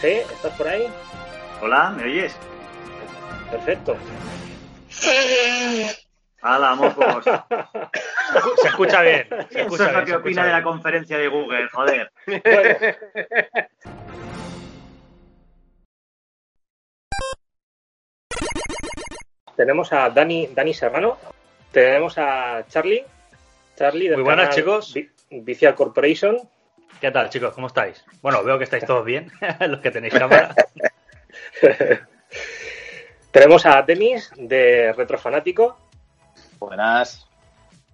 G, ¿estás por ahí? Hola, ¿me oyes? Perfecto. ¡Hala, mocos! Se escucha bien. Se Eso escucha es lo bien, que opina de la conferencia de Google, joder. Bueno. Tenemos a Dani, Dani Serrano, tenemos a Charlie, Charlie del Muy buenas, canal chicos. Vi- Vicial Corporation, ¿Qué tal, chicos? ¿Cómo estáis? Bueno, veo que estáis todos bien, los que tenéis cámara. tenemos a Denis de Retrofanático, Buenas.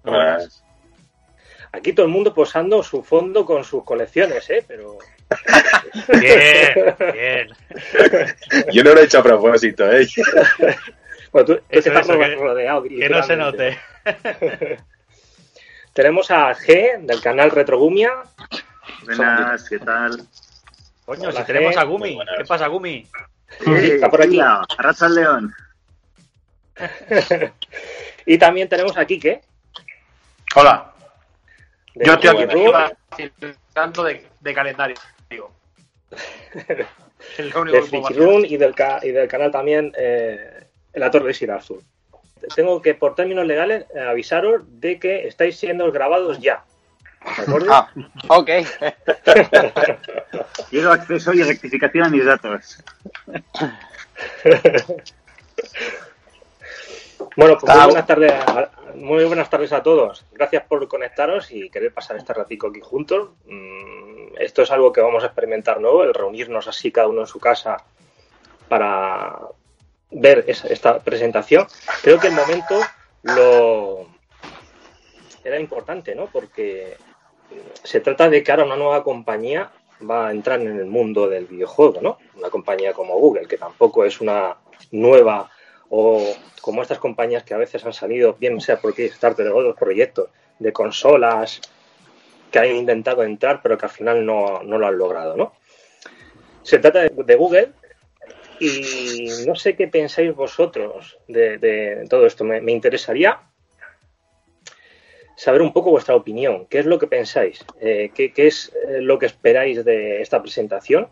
Buenas. aquí todo el mundo posando su fondo con sus colecciones, ¿eh? Pero Bien, bien. Yo no lo he hecho a propósito, ¿eh? bueno, tú, tú Eso, estás eso, que- rodeado. Que no se note. Tenemos a G del canal Retrogumia, Buenas, ¿qué tal? Coño, Hola, si tenemos a. Gumi. ¿Qué pasa, Gumi? está por aquí. tía, al león. y también tenemos a Quique. Hola. de Yo estoy aquí tanto de, de calendario. Digo. De. Room y del, ca- y del canal también eh, La Torre de Sir Arthur. Tengo que, por términos legales, eh, avisaros de que estáis siendo grabados ya. ¿De acuerdo? Ah, ok. Quiero acceso y rectificación a mis datos. Bueno, pues muy buenas, tardes a, muy buenas tardes a todos. Gracias por conectaros y querer pasar este ratico aquí juntos. Mm, Esto es algo que vamos a experimentar nuevo, el reunirnos así cada uno en su casa para ver esa- esta presentación. Creo que el momento lo era importante, ¿no? Porque se trata de que ahora una nueva compañía va a entrar en el mundo del videojuego, ¿no? Una compañía como Google, que tampoco es una nueva o como estas compañías que a veces han salido, bien sea por Kickstarter o otros proyectos de consolas que han intentado entrar pero que al final no, no lo han logrado, ¿no? Se trata de, Google y no sé qué pensáis vosotros de, todo esto. Me interesaría saber un poco vuestra opinión. ¿Qué es lo que pensáis? Eh, ¿qué, qué es eh, lo que esperáis de esta presentación?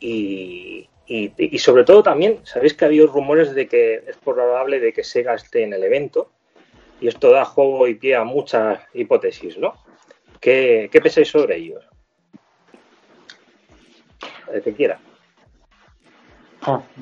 Y, y- y sobre todo también, sabéis que ha habido rumores de que es probable de que Sega esté en el evento y esto da juego y pie a muchas hipótesis, ¿no? ¿Qué, qué pensáis sobre ellos? El que quiera.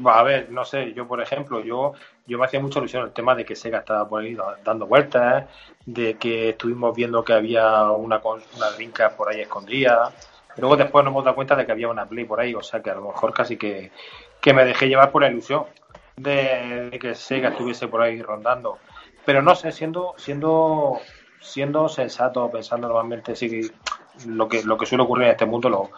Va, a ver, no sé, yo por ejemplo, yo, yo me hacía mucha ilusión el tema de que Sega estaba por ahí da- dando vueltas, de que estuvimos viendo que había una, una Dreamcast por ahí escondida. Luego después nos hemos dado cuenta de que había una Play por ahí, o sea que a lo mejor casi que, que me dejé llevar por la ilusión de, de que Sega estuviese por ahí rondando. Pero no sé, siendo, siendo, siendo sensato, pensando normalmente sí lo que, lo que suele ocurrir en este mundo, lo,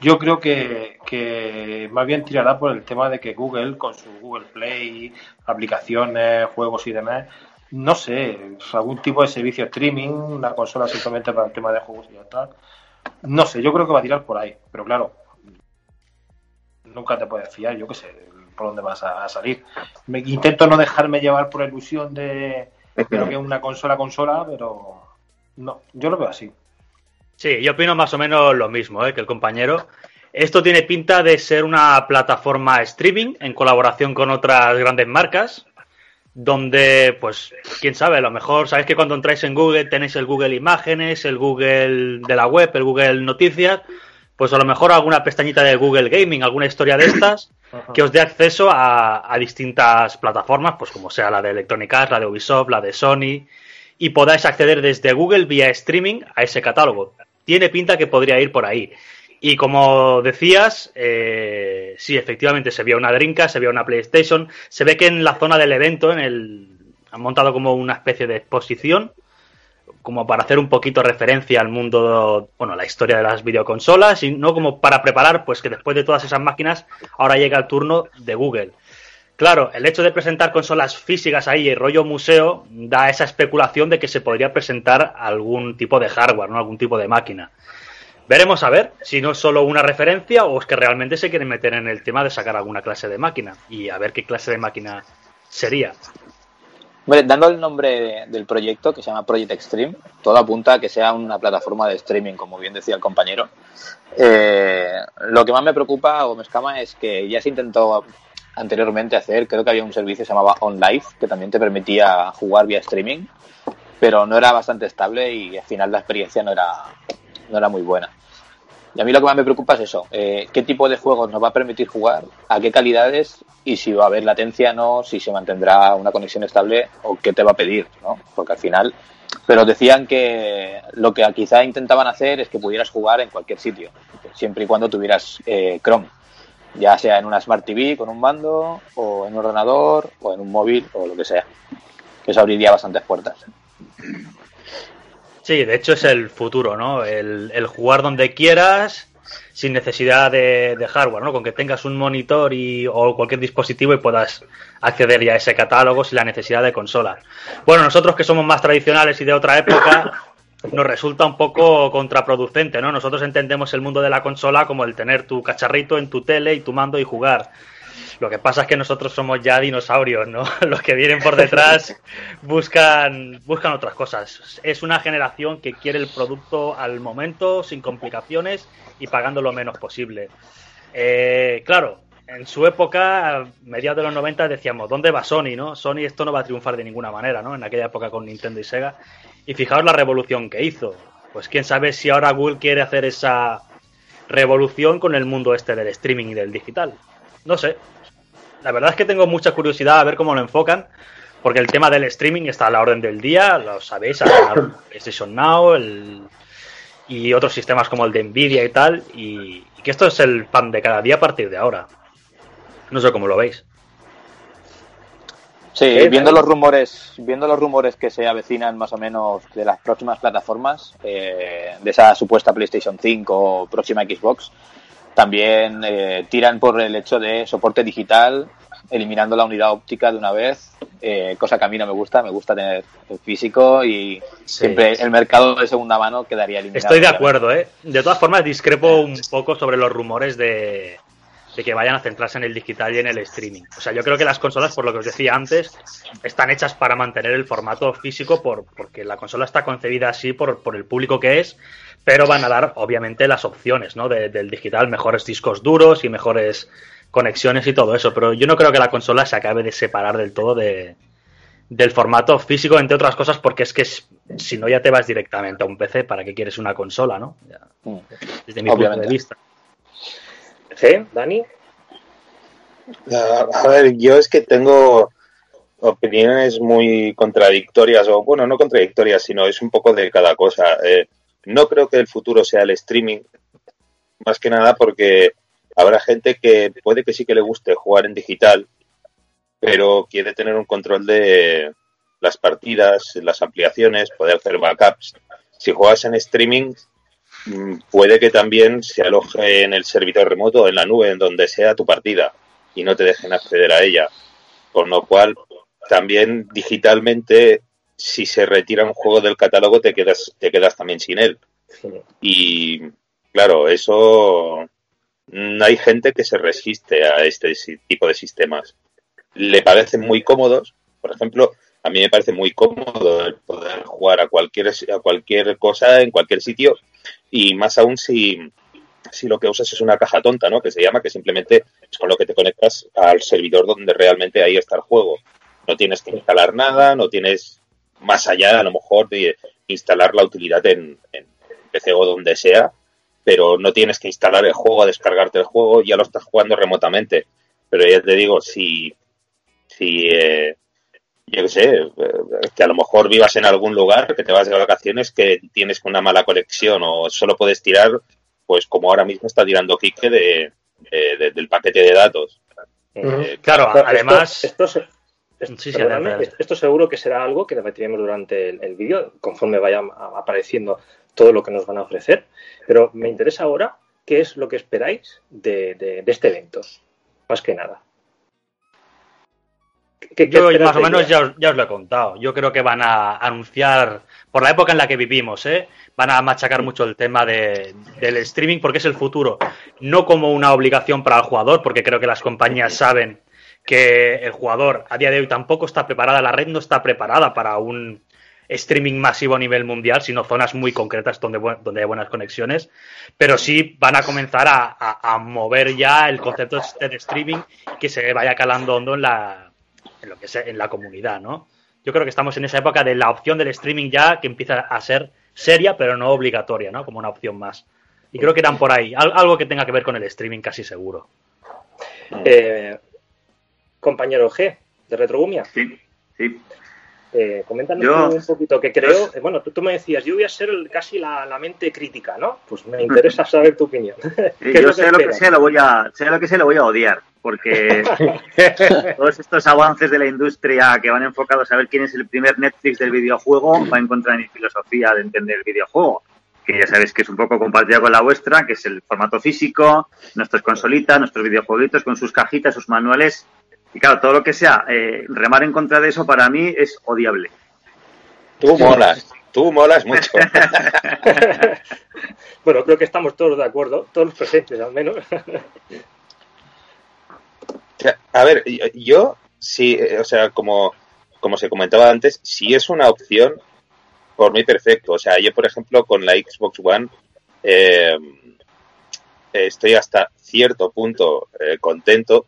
yo creo que, que más bien tirará por el tema de que Google, con su Google Play, aplicaciones, juegos y demás, no sé, algún tipo de servicio streaming, una consola simplemente para el tema de juegos y ya está. No sé, yo creo que va a tirar por ahí, pero claro, nunca te puedes fiar, yo qué sé, por dónde vas a, a salir. Me, intento no dejarme llevar por la ilusión de, de lo que es una consola consola, pero no, yo lo veo así. Sí, yo opino más o menos lo mismo ¿eh? que el compañero. Esto tiene pinta de ser una plataforma streaming en colaboración con otras grandes marcas, donde, pues, quién sabe, a lo mejor sabéis que cuando entráis en Google tenéis el Google Imágenes, el Google de la web, el Google Noticias, pues a lo mejor alguna pestañita de Google Gaming, alguna historia de estas, que os dé acceso a, a distintas plataformas, pues como sea la de Electronic Arts, la de Ubisoft, la de Sony, y podáis acceder desde Google vía streaming a ese catálogo. Tiene pinta que podría ir por ahí. Y como decías, eh, sí, efectivamente se vio una Dreamcast, se vio una PlayStation, se ve que en la zona del evento, en el, han montado como una especie de exposición como para hacer un poquito referencia al mundo, bueno, la historia de las videoconsolas y no como para preparar, pues que después de todas esas máquinas ahora llega el turno de Google. Claro, el hecho de presentar consolas físicas ahí, el rollo museo, da esa especulación de que se podría presentar algún tipo de hardware, ¿no? Algún tipo de máquina. Veremos a ver si no es solo una referencia o es que realmente se quieren meter en el tema de sacar alguna clase de máquina y a ver qué clase de máquina sería. Hombre, dando el nombre del proyecto, que se llama Project Extreme, todo apunta a que sea una plataforma de streaming, como bien decía el compañero. Eh, lo que más me preocupa o me escama es que ya se intentó anteriormente hacer, creo que había un servicio que se llamaba OnLive, que también te permitía jugar vía streaming, pero no era bastante estable y al final la experiencia no era, no era muy buena. Y a mí lo que más me preocupa es eso, eh, qué tipo de juegos nos va a permitir jugar, a qué calidades y si va a haber latencia no, si se mantendrá una conexión estable o qué te va a pedir, ¿no? Porque al final, pero decían que lo que quizá intentaban hacer es que pudieras jugar en cualquier sitio, siempre y cuando tuvieras eh, Chrome, ya sea en una Smart TV con un mando o en un ordenador o en un móvil o lo que sea, que eso abriría bastantes puertas. Sí, de hecho es el futuro, ¿no? El, jugar donde quieras, sin necesidad de, de, hardware, ¿no? Con que tengas un monitor y, o cualquier dispositivo y puedas acceder ya a ese catálogo sin la necesidad de consola. Bueno, nosotros que somos más tradicionales y de otra época, nos resulta un poco contraproducente, ¿no? Nosotros entendemos el mundo de la consola como el tener tu cacharrito en tu tele y tu mando y jugar. Lo que pasa es que nosotros somos ya dinosaurios, ¿no? Los que vienen por detrás buscan, buscan otras cosas. Es una generación que quiere el producto al momento, sin complicaciones y pagando lo menos posible. Eh, claro, en su época, a mediados de los 90, decíamos, ¿dónde va Sony, no? Sony esto no va a triunfar de ninguna manera, ¿no? En aquella época con Nintendo y Sega. Y fijaos la revolución que hizo. Pues quién sabe si ahora Google quiere hacer esa revolución con el mundo este del streaming y del digital. No sé, la verdad es que tengo mucha curiosidad a ver cómo lo enfocan, porque el tema del streaming está a la orden del día, lo sabéis, PlayStation Now el, y otros sistemas como el de Nvidia y tal, y, y, que esto es el pan de cada día a partir de ahora. No sé cómo lo veis. Sí, viendo los rumores, viendo los rumores que se avecinan más o menos de las próximas plataformas, eh, de esa supuesta PlayStation 5 o próxima Xbox, también eh, tiran por el hecho de soporte digital, eliminando la unidad óptica de una vez, eh, cosa que a mí no me gusta, me gusta tener el físico y sí. siempre el mercado de segunda mano quedaría eliminado. Estoy de acuerdo, ¿eh? De todas formas, discrepo un poco sobre los rumores de, de que vayan a centrarse en el digital y en el streaming. O sea, yo creo que las consolas, por lo que os decía antes, están hechas para mantener el formato físico por, porque la consola está concebida así por, por el público que es, pero van a dar, obviamente, las opciones ¿no? De, del digital, mejores discos duros y mejores conexiones y todo eso. Pero yo no creo que la consola se acabe de separar del todo de, del formato físico, entre otras cosas, porque es que si no ya te vas directamente a un PC, ¿para qué quieres una consola, no? Ya, desde mi obviamente. punto de vista. ¿Sí? ¿Dani? A ver, yo es que tengo opiniones muy contradictorias, o bueno, no contradictorias, sino es un poco de cada cosa. Eh, no creo que el futuro sea el streaming, más que nada porque habrá gente que puede que sí que le guste jugar en digital, pero quiere tener un control de las partidas, las ampliaciones, poder hacer backups. Si juegas en streaming, puede que también se aloje en el servidor remoto, en la nube, en donde sea tu partida, y no te dejen acceder a ella. Con lo cual, también digitalmente, si se retira un juego del catálogo, te quedas, te quedas también sin él. Y claro, eso hay gente que se resiste a este tipo de sistemas. Le parecen muy cómodos. Por ejemplo, a mí me parece muy cómodo el poder jugar a cualquier, a cualquier cosa en cualquier sitio y más aún si, si lo que usas es una caja tonta, ¿no? Que se llama, que simplemente es con lo que te conectas al servidor donde realmente ahí está el juego. No tienes que instalar nada, no tienes más allá a lo mejor de instalar la utilidad en, PC o donde sea, pero no tienes que instalar el juego, descargarte el juego, ya lo estás jugando remotamente. Pero ya te digo, si, si eh, yo qué sé, que a lo mejor vivas en algún lugar, que te vas de vacaciones, que tienes una mala conexión o solo puedes tirar, pues como ahora mismo está tirando Kike de, de, de, del paquete de datos. Uh -huh. eh, claro, además... Esto, esto, Sí, esto- seguro que será algo que debatiremos durante el, el vídeo, conforme vaya apareciendo todo lo que nos van a ofrecer. Pero me interesa ahora qué es lo que esperáis de, de- de este evento, más que nada. ¿Qué- qué Yo más o menos ya os, ya os lo he contado. Yo creo que van a anunciar, por la época en la que vivimos, ¿eh? van a machacar mucho el tema de- del streaming porque es el futuro. No como una obligación para el jugador, porque creo que las compañías saben que el jugador a día de hoy tampoco está preparada, la red no está preparada para un streaming masivo a nivel mundial, sino zonas muy concretas donde, donde hay buenas conexiones, pero sí van a comenzar a, a- a mover ya el concepto este de streaming que se vaya calando hondo en la, en lo que sea, en la comunidad, ¿no? Yo creo que estamos en esa época de la opción del streaming ya que empieza a ser seria, pero no obligatoria, ¿no? Como una opción más. Y creo que irán por ahí, Al- algo que tenga que ver con el streaming casi seguro. Eh, compañero G, de Retrogumia, Sí, sí. Eh, coméntanos Yo- un poquito que creo. eh, bueno, tú, tú me decías, yo voy a ser el- casi la, la mente crítica, ¿no? Pues me interesa saber tu opinión. Sí, ¿Qué es yo sé lo que sé, lo voy a, sé lo que sé, lo voy a odiar, porque todos estos avances de la industria que van enfocados a ver quién es el primer Netflix del videojuego va en contra de mi filosofía de entender el videojuego, que ya sabéis que es un poco compartida con la vuestra, que es el formato físico, nuestras consolitas, nuestros videojueguitos con sus cajitas, sus manuales, y claro, todo lo que sea eh, remar en contra de eso para mí es odiable. Tú molas, tú molas mucho. Bueno, creo que estamos todos de acuerdo, todos los presentes al menos. A ver, yo- sí, eh, o sea, como, como se comentaba antes, si es una opción, por mí perfecto. O sea, yo, por ejemplo, con la Xbox One, eh, estoy hasta cierto punto eh, contento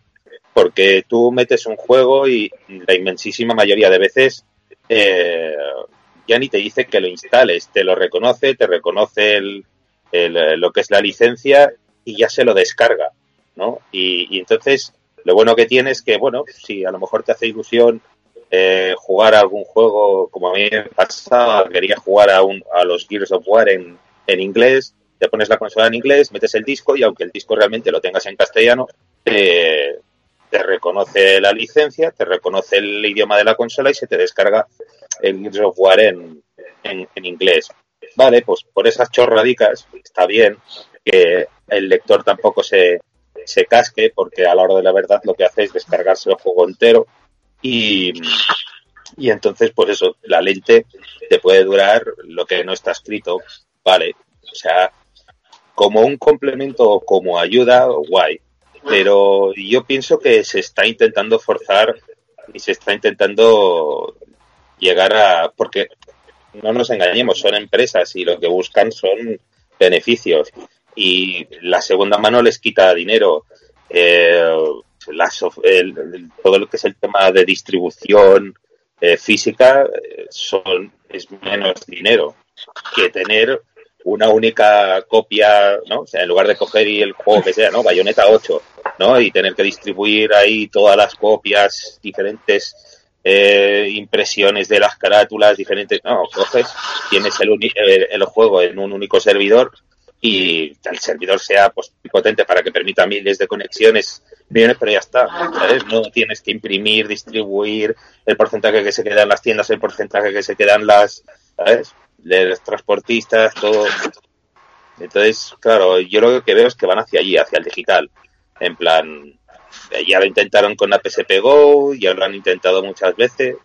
porque tú metes un juego y la inmensísima mayoría de veces eh, ya ni te dice que lo instales, te lo reconoce, te reconoce el, eh, lo que es la licencia y ya se lo descarga, ¿no? Y, y entonces lo bueno que tiene es que, bueno, si a lo mejor te hace ilusión eh, jugar a algún juego, como a mí me pasaba, quería jugar a, un, a los Gears of War en, en inglés, te pones la consola en inglés, metes el disco y aunque el disco realmente lo tengas en castellano, te, te reconoce la licencia, te reconoce el idioma de la consola y se te descarga el Gears of War en, en, en inglés. Vale, pues por esas chorradicas está bien que el lector tampoco se, se casque porque a la hora de la verdad lo que hace es descargarse el juego entero y, y entonces pues eso, la lente te puede durar lo que no está escrito, vale, o sea, como un complemento o como ayuda, guay, pero yo pienso que se está intentando forzar y se está intentando llegar a, porque no nos engañemos, son empresas y lo que buscan son beneficios y la segunda mano les quita dinero. Eh, el- todo lo que es el tema de distribución eh, física eh, son es menos dinero que tener una única copia, ¿no? O sea, en lugar de coger y el juego que sea, ¿no? Bayonetta 8, ¿no? Y tener que distribuir ahí todas las copias, diferentes eh, impresiones de las carátulas, diferentes, no, coges, tienes el, el, el juego en un único servidor y el servidor sea pues potente para que permita miles de conexiones, millones, pero ya está, ¿sabes? No tienes que imprimir, distribuir el porcentaje que se queda en las tiendas, el porcentaje que se queda en las, ¿sabes? De los transportistas, todo. Entonces, claro, yo lo que veo es que van hacia allí, hacia el digital. En plan, ya lo intentaron con la PSP Go, ya lo han intentado muchas veces.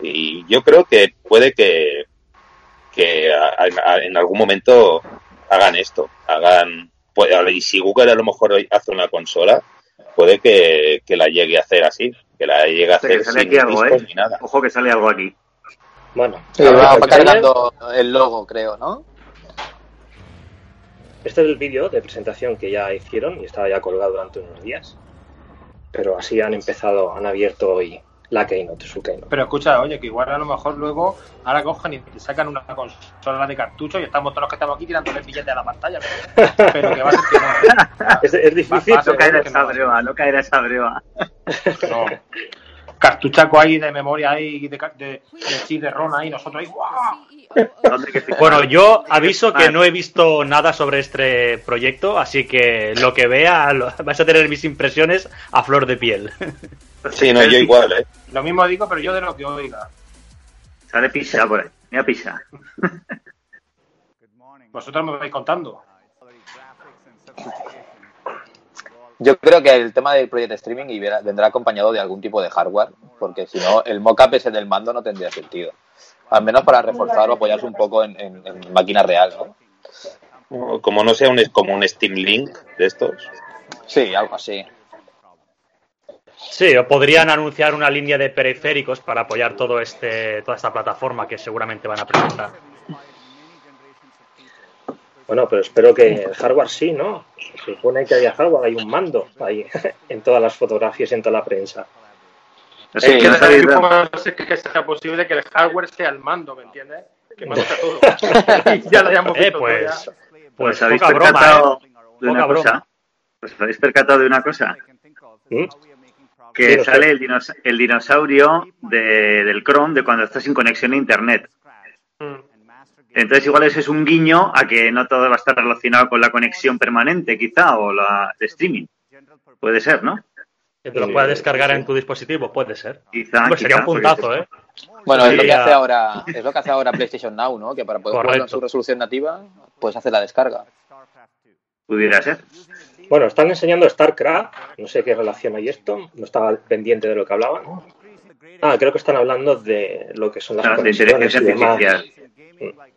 Y yo creo que puede que, que a- a- en algún momento hagan esto, hagan, pues, y si Google a lo mejor hace una consola, puede que, que la llegue a hacer así, que la llegue a sea, que hacer sale sin aquí algo, discos ¿eh? ni nada. Ojo que sale algo aquí. Bueno, Sí, va, pues, cargando el logo, creo, ¿no? Este es el vídeo de presentación que ya hicieron y estaba ya colgado durante unos días. Pero así han empezado, han abierto hoy la Keynote, su Keynote. Pero escucha, oye, que igual a lo mejor luego ahora cogen y te sacan una consola de cartucho y estamos todos los que estamos aquí tirando el billete a la pantalla. Pero, pero que va a ser que no. Es, es difícil, Va- va a No que esa no. breva, no caerá esa breva. No. Cartuchaco ahí de memoria ahí, de, ca- de, de chip de ron ahí, nosotros ahí. Bueno, yo aviso que no he visto nada sobre este proyecto, así que lo que vea lo- vais a tener mis impresiones a flor de piel. Sí, no, yo igual, ¿eh? Lo mismo digo, pero yo de lo que oiga. Sale pizza por ahí. Mira pizza. Vosotros me vais contando. Yo creo que el tema del Project Streaming y verá- vendrá acompañado de algún tipo de hardware, porque si no, el mockup ese del mando no tendría sentido. Al menos para reforzar o apoyarse un poco en, en- en máquina real, ¿no? Como no sea un, como un Steam Link de estos. Sí, algo así. Sí, o podrían anunciar una línea de periféricos para apoyar todo este, toda esta plataforma que seguramente van a presentar. Bueno, pero espero que el hardware sí, ¿no? Se supone que haya hardware, hay un mando ahí en todas las fotografías y en toda la prensa. No Sí. ¿Cómo hacer que sea posible que el hardware sea el mando, ¿me entiendes? Que manda todo. ya lo hayamos Eh, visto todo pues, ya. pues ¿Os habéis poca broma, percatado ¿eh? de una cosa? ¿Os habéis percatado de una cosa? Que Sí, sale el, dinos- el dinosaurio de- del Chrome de cuando estás sin conexión a Internet. Mm. Entonces igual ese es un guiño a que no todo va a estar relacionado con la conexión permanente, quizá, o la de streaming. Puede ser, ¿no? Que te lo puedas descargar en tu dispositivo, puede ser. Quizá, Hombre, sería quizá, un puntazo, ¿eh? Bueno, es lo que hace ahora, es lo que hace ahora PlayStation Now, ¿no? Que para poder jugarlo en Correcto. su resolución nativa, puedes hacer la descarga. Pudiera ser. Bueno, están enseñando StarCraft, no sé qué relación hay esto, no estaba pendiente de lo que hablaban. Ah, creo que están hablando de lo que son las De conexiones inteligencia y demás.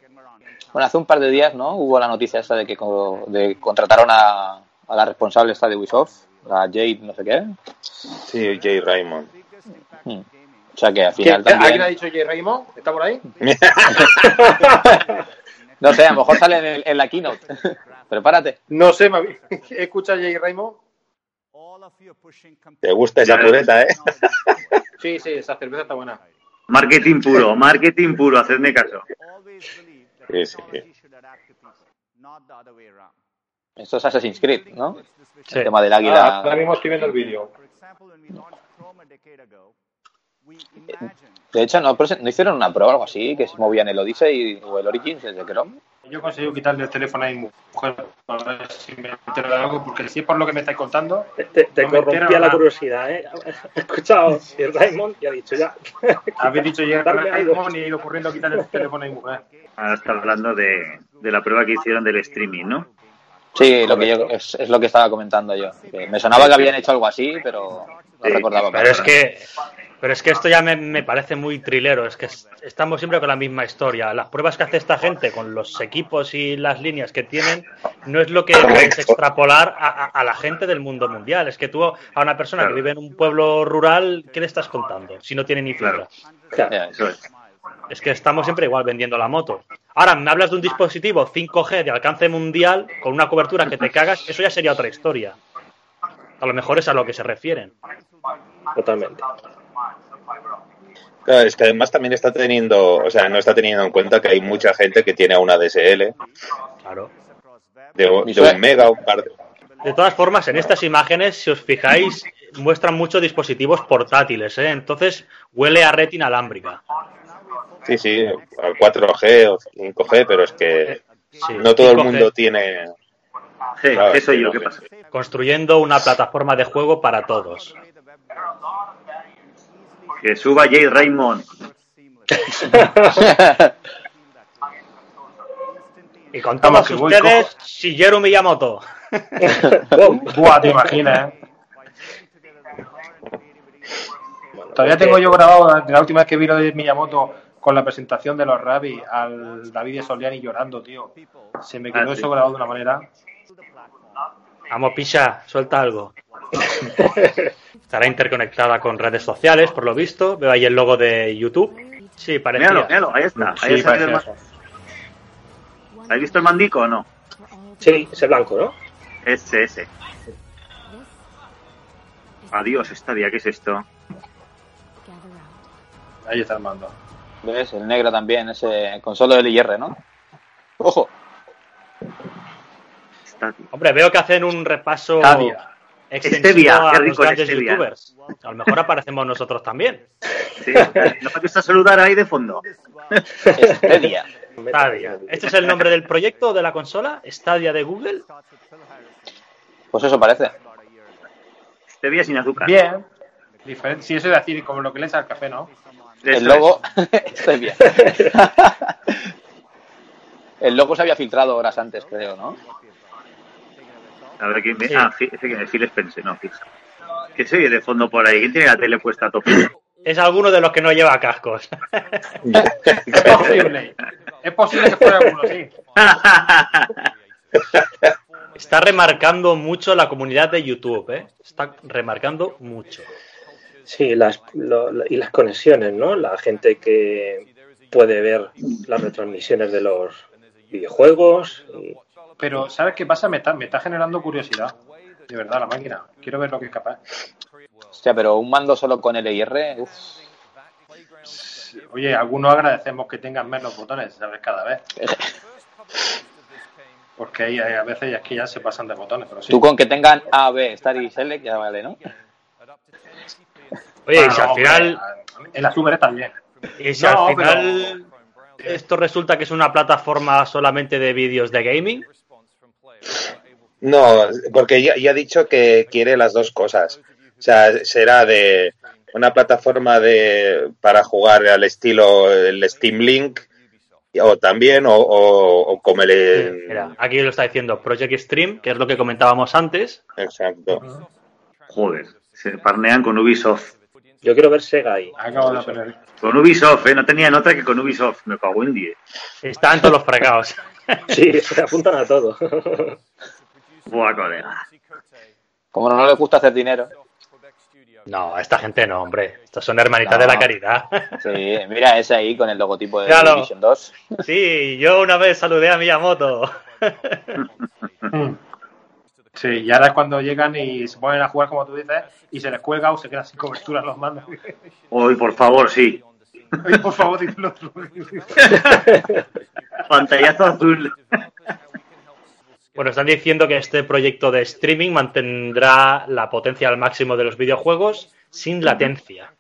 Bueno, hace un par de días, ¿no? Hubo la noticia esta de que co- de contrataron a, a la responsable esta de Ubisoft, la Jade no sé qué. Sí, Jay Raymond. Hmm. O sea que al ¿Qué- final ¿Alguien ha también... dicho J. Raymond? ¿Está por ahí? No sé, a lo mejor sale en, el- en la keynote. Prepárate. No sé, me habí- escucha J. Raymond. Te gusta esa pureta, ¿eh? Sí, sí, esa cerveza está buena. Marketing puro, marketing puro, hacedme caso. Sí, sí. Esto es Assassin's Creed, ¿no? Sí. El tema del Ah, águila. ahora mismo estoy viendo el vídeo. De hecho, ¿no, ¿no hicieron una prueba o algo así? Que se movían el Odyssey o el Origins desde Chrome. Yo he conseguido quitarle el teléfono a mi mujer para ver si me entero de algo, porque si es por lo que me estáis contando, Te, te- No corrompía la curiosidad, ¿eh? He escuchado y Raymond y ha dicho ya. habéis dicho algo. Raymond y he ido corriendo a quitarle el teléfono a mi mujer. Ahora está hablando de, de la prueba que hicieron del streaming, ¿no? Sí, lo que yo, es, es lo que estaba comentando yo. Que me sonaba que habían hecho algo así, pero no Sí, recordaba. Pero es que, pero es que esto ya me, me parece muy trilero. Es que es- estamos siempre con la misma historia. Las pruebas que hace esta gente con los equipos y las líneas que tienen no es lo que puedes extrapolar a, a- a la gente del mundo mundial. Es que tú a una persona Claro. que vive en un pueblo rural, ¿qué le estás contando? Si no tiene ni fibra. Claro. Ya, Eso es. Es que estamos siempre igual vendiendo la moto. Ahora, me hablas de un dispositivo 5G de alcance mundial con una cobertura que te cagas, eso ya sería otra historia. A lo mejor es a lo que se refieren. Totalmente. Claro, es que además también está teniendo, o sea, no está teniendo en cuenta que hay mucha gente que tiene una DSL Claro. de, de un mega, un par de... De todas formas, en estas imágenes, si os fijáis, muestran muchos dispositivos portátiles, ¿eh? Entonces huele a red inalámbrica. Sí, sí, al 4G o 5G, pero es que Sí, no todo el 5G, mundo tiene... Sí, Claro, eso yo, ¿qué pasa? Construyendo una plataforma de juego para todos. Que suba Jay Raymond. Y con Vamos, todos que ustedes, Shigeru Miyamoto. Buah, te imaginas, ¿eh? Todavía tengo yo grabado de la última vez que vi lo de Miyamoto con la presentación de los Rabbi al David Soliani llorando, tío. Se me quedó Ah, sí. eso grabado de una manera. Vamos, Pisha, suelta algo. Estará interconectada con redes sociales, por lo visto. Veo ahí el logo de YouTube. Sí, parecía. Míralo, míralo, ahí está. Ahí Sí, está el parece eso. ¿Has visto el mandico o no? Sí, ese blanco, ¿no? Ese, ese. Adiós, Stadia, ¿qué es esto? Ahí está el mando. ¿Ves? El negro también, ese con solo el IR, ¿no? ¡Ojo! Stadia. Hombre, veo que hacen un repaso Stadia. Stevia, a qué los rico grandes Stevia. youtubers. A lo mejor aparecemos nosotros también. Sí, ¿no me gusta saludar ahí de fondo? Stadia. Stadia. ¿Este es el nombre del proyecto o de la consola? ¿Stadia de Google? Pues eso parece. Stevia sin azúcar. Bien. Diferente. Sí, eso es decir, como lo que lees al café, ¿no? El Eso logo, estoy bien. El logo se había filtrado horas antes, creo, ¿no? A ver, ¿quién me... Sí. Ah, ese que Phil Spencer, no, Phil. ¿Qué se oye de fondo por ahí? ¿Quién tiene la tele puesta a tope? Es alguno de los que no lleva cascos. Es posible. Es posible que fuera alguno, sí. Está remarcando mucho la comunidad de YouTube, ¿eh? Está remarcando mucho. Sí, las, lo- y las conexiones, ¿no? La gente que puede ver las retransmisiones de los videojuegos. y- Pero, ¿sabes qué pasa? Me está, me está generando curiosidad. De verdad, la máquina. Quiero ver lo que es capaz. Hostia, pero un mando solo con L y R, uf. Oye, algunos agradecemos que tengan menos botones, ¿sabes? Cada vez. Porque hay, hay a veces es que ya se pasan de botones, pero sí. Tú con que tengan A, B, Star y Select ya vale, ¿no? Oye, y Bueno, si al final, En la Super también. y si No, al final esto resulta que es una plataforma solamente de vídeos de gaming, No, porque ya, ya ha dicho que quiere las dos cosas. O sea, será de una plataforma de para jugar al estilo el Steam Link o también o, o- o como el mira, aquí lo está diciendo Project Stream, que es lo que comentábamos antes. exacto. Joder, se parnean con Ubisoft. Yo quiero ver Sega ahí. Acabo de poner. Con Ubisoft, ¿eh? No tenían otra que con Ubisoft. Me cago en 10. Están todos los fregados. Sí, se apuntan a todo. Buah, colega. Como no les gusta hacer dinero. No, esta gente no, hombre. Estos son hermanitas de la caridad. Sí, mira ese ahí con el logotipo de Míralo. Division 2. Sí, yo una vez saludé a Miyamoto. Sí, y ahora es cuando llegan y se ponen a jugar, como tú dices, y se les cuelga o se quedan sin cobertura los mandos. Hoy, por favor, sí. Oye, por favor, dilo otro. Pantallazo azul. Bueno, están diciendo que este proyecto de streaming mantendrá la potencia al máximo de los videojuegos sin latencia.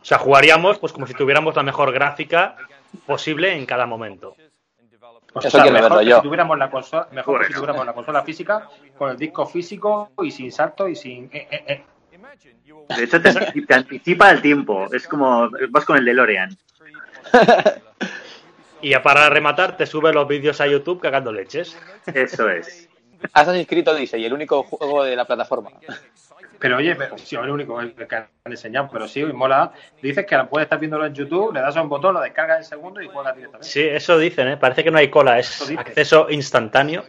O sea, jugaríamos pues como si tuviéramos la mejor gráfica posible en cada momento. O Eso sea, quiero mejor verlo que yo. si tuviéramos la consola, mejor que si Correcto. tuviéramos la consola física, con el disco físico y sin salto y sin. eh, eh, eh. De hecho, te, te anticipa el tiempo. Es como vas con el DeLorean. Y ya para rematar, te sube los vídeos a YouTube cagando leches. Eso es. Assassin's Creed Odyssey, el único juego de la plataforma. Pero oye, pero, sí, el único que han enseñado, pero sí, mola. Dices que puedes estar viéndolo en YouTube, le das a un botón, lo descargas en segundo y juegas directamente. Sí, eso dicen, ¿eh? Parece que no hay cola, es dice. acceso instantáneo.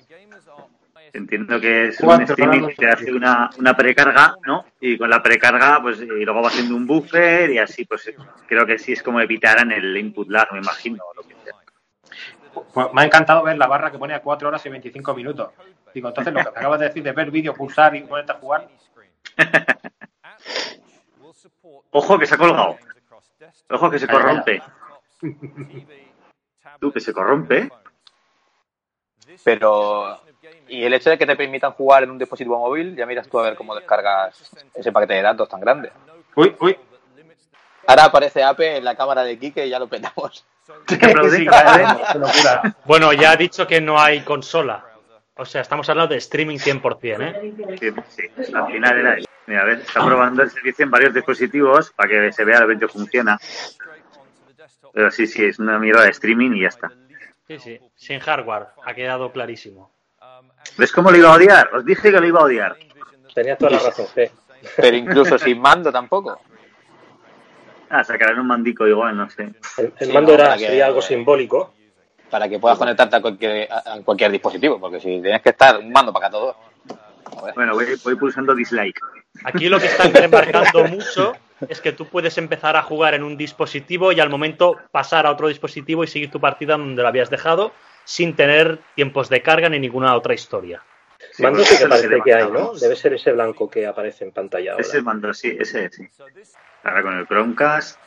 Entiendo que es un streaming que hace una, una precarga, ¿no? Y con la precarga, pues, y luego va haciendo un buffer y así, pues, creo que sí es como evitaran el input lag, me imagino. o lo que sea. Pues me ha encantado ver la barra que pone a 4 horas y 25 minutos. Digo, entonces lo que me acabas de decir de ver vídeo, pulsar y ponerte a jugar, Ojo que se ha colgado. Ojo que se corrompe. Tú, que se corrompe. Pero. Y el hecho de que te permitan jugar en un dispositivo móvil, ya miras tú a ver cómo descargas ese paquete de datos tan grande. Uy, uy. Ahora aparece Ape en la cámara de Kike y ya lo petamos. que Sí. Bueno, ya ha dicho que no hay consola. O sea, estamos hablando de streaming 100%, ¿eh? Sí, sí, al final era eso. Mira, a ver, está probando el servicio en varios dispositivos para que se vea el vídeo funciona. Pero sí, sí, es una mierda de streaming y ya está. Sí, sí. Sin hardware, ha quedado clarísimo. ¿Ves cómo lo iba a odiar? Os dije que lo iba a odiar. Tenías toda la razón, G. Pero incluso sin mando tampoco. Ah, sacarán un mandico igual, no sé. El, el Sí, mando era, para que- sería algo simbólico. Para que puedas conectarte a cualquier, a a cualquier dispositivo. Porque si tienes que estar un mando para todo. Joder. Bueno, voy, voy pulsando dislike. Aquí lo que están remarcando mucho es que tú puedes empezar a jugar en un dispositivo y al momento pasar a otro dispositivo y seguir tu partida donde lo habías dejado sin tener tiempos de carga ni ninguna otra historia. Sí, mando sí que parece que hay. ¿no? Debe ser ese blanco que aparece en pantalla ahora. Ese mando, sí, ese sí. Ahora con el Chromecast.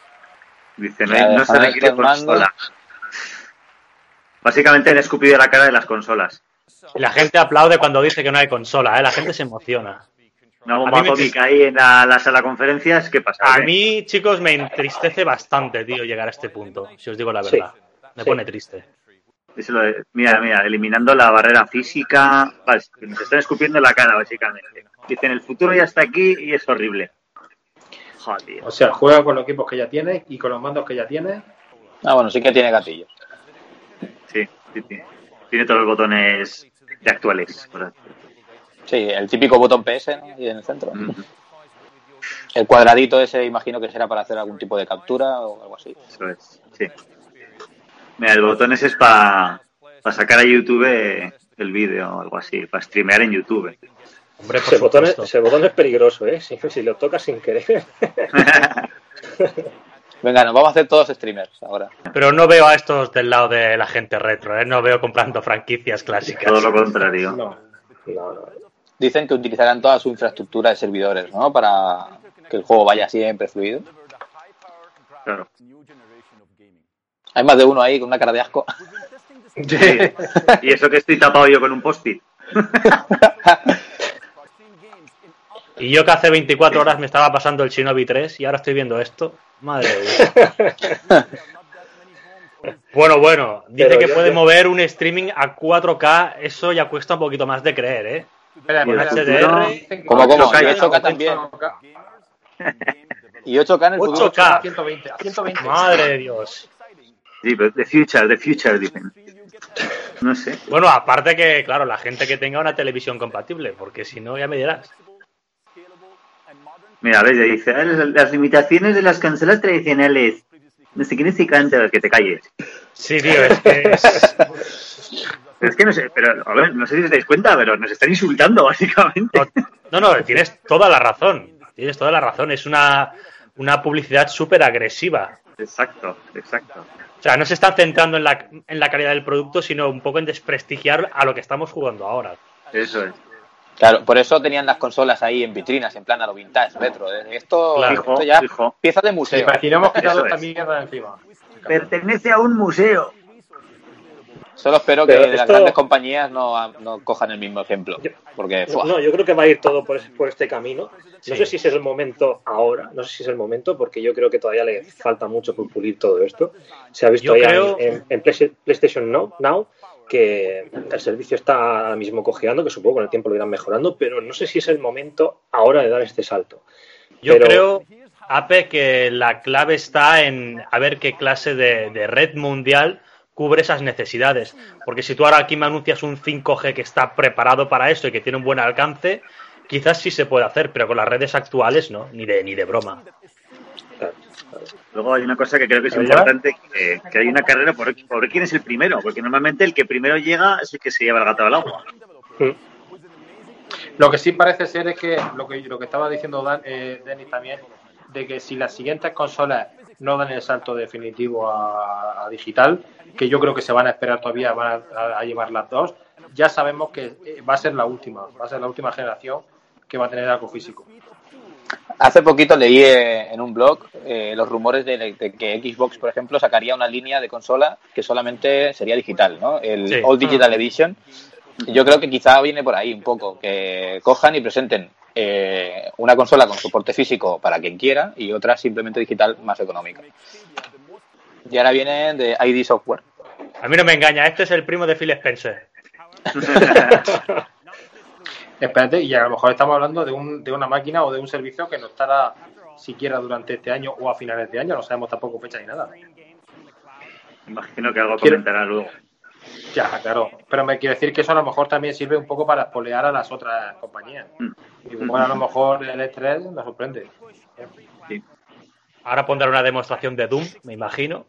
Dice, no, no se requiere consola. Básicamente han escupido la cara de las consolas. Y la gente aplaude cuando dice que no hay consola, ¿eh? la gente se emociona. Una A bomba atómica ahí en la, la sala de conferencias, ¿qué pasa? A mí, chicos, me entristece bastante, tío, llegar a este punto, si os digo la Sí, verdad. Me sí. pone triste. Eso lo de- mira, mira, eliminando la barrera física. Vale, nos están escupiendo la cara, básicamente. Dicen, el futuro ya está aquí y es horrible. Joder. O sea, juega con los equipos que ya tienes y con los mandos que ya tienes. Ah, bueno, sí que tiene gatillos. Sí, sí, sí. Tiene todos los botones de actuales. por así. Sí, el típico botón PS ¿no? y en el centro. Mm, El cuadradito ese imagino que será para hacer algún tipo de captura o algo así. Eso es, sí. Mira, el botón ese es para sacar a YouTube el vídeo o algo así, para streamear en YouTube. Hombre, por Ese botón, es, ese botón es peligroso, ¿eh? Si, si lo tocas sin querer. Venga, nos vamos a hacer todos streamers ahora. Pero no veo a estos del lado de la gente retro, ¿eh? No veo comprando franquicias clásicas. Todo lo contrario. No. No, no. Dicen que utilizarán toda su infraestructura de servidores, ¿no? Para que el juego vaya siempre fluido. Claro. Hay más de uno ahí con una cara de asco. Sí. Y eso que estoy tapado yo con un post-it. Y yo que hace 24 horas me estaba pasando el Shinobi 3 y ahora estoy viendo esto. Madre mía. Bueno, bueno, dice Pero que yo- puede yo- mover un streaming a 4K, eso ya cuesta un poquito más de creer, ¿eh? Y ¿Cómo, cómo? 8K, Y 8K también. 8K, Y 8K en el futuro. 8K. 120, a 120. Madre de Dios. Sí, pero the future, the future, dicen. No sé. Bueno, aparte que, claro, la gente que tenga una televisión compatible, porque si no, ya me dirás. Mira, a ver, ya dice, "Ah, las, las limitaciones de las consolas tradicionales. No sé quién es canta, que te calles. Sí, tío, es que es- es que no sé, pero a ver, no sé si os dais cuenta, pero nos están insultando, básicamente. No, no, tienes toda la razón. Tienes toda la razón. Es una, una publicidad súper agresiva. Exacto, exacto. O sea, no se están centrando en la, en la calidad del producto, sino un poco en desprestigiar a lo que estamos jugando ahora. Eso es. Claro, por eso tenían las consolas ahí en vitrinas, en plan a lo vintage, retro. Esto, Claro. esto ya piezas de museo. no hemos quitado esta es. mierda de encima. Pertenece a un museo. Solo espero que las grandes compañías no, no cojan el mismo ejemplo. Yo- Porque, ¡fua! No, yo creo que va a ir todo por, por este camino. No Sí. sé si es el momento ahora, no sé si es el momento, porque yo creo que todavía le falta mucho por pulir todo esto. Se ha visto Yo ya creo- en, en- en Play- PlayStation Now, Now que el servicio está ahora mismo cojeando, que supongo con el tiempo lo irán mejorando, pero no sé si es el momento ahora de dar este salto. Yo Pero- creo, Ape, que la clave está en a ver qué clase de, de red mundial cubre esas necesidades. Porque si tú ahora aquí me anuncias un 5G que está preparado para esto y que tiene un buen alcance, quizás sí se puede hacer, pero con las redes actuales no, ni de, ni de broma. Luego hay una cosa que creo que es importante, que, que hay una carrera por, por ver quién es el primero, porque normalmente el que primero llega es el que se lleva el gato al agua. Lo que sí parece ser es que lo que, lo que estaba diciendo Dan, eh, Denis también, de que si las siguientes consolas no dan el salto definitivo a, a digital, que yo creo que se van a esperar todavía, van a, a llevar las dos, ya sabemos que eh, va a ser la última, va a ser la última generación que va a tener algo físico. Hace poquito leí eh, en un blog eh, los rumores de, de que Xbox, por ejemplo, sacaría una línea de consola que solamente sería digital, ¿no? El Sí. All Digital Edition. Y Yo creo que quizá viene por ahí un poco, que cojan y presenten eh, una consola con soporte físico para quien quiera y otra simplemente digital más económica. Y ahora viene de ID Software. A mí no me engaña, este es el primo de Phil Spencer. Espérate, y a lo mejor estamos hablando de, un, de una máquina o de un servicio que no estará siquiera durante este año o a finales de año, no sabemos tampoco fecha ni nada. Imagino que algo Quiero- comentará luego. Ya, claro. Pero me quiero decir que eso a lo mejor también sirve un poco para espolear a las otras compañías. Y bueno, a lo mejor el E3 nos sorprende. Ahora pondrá una demostración de Doom, me imagino,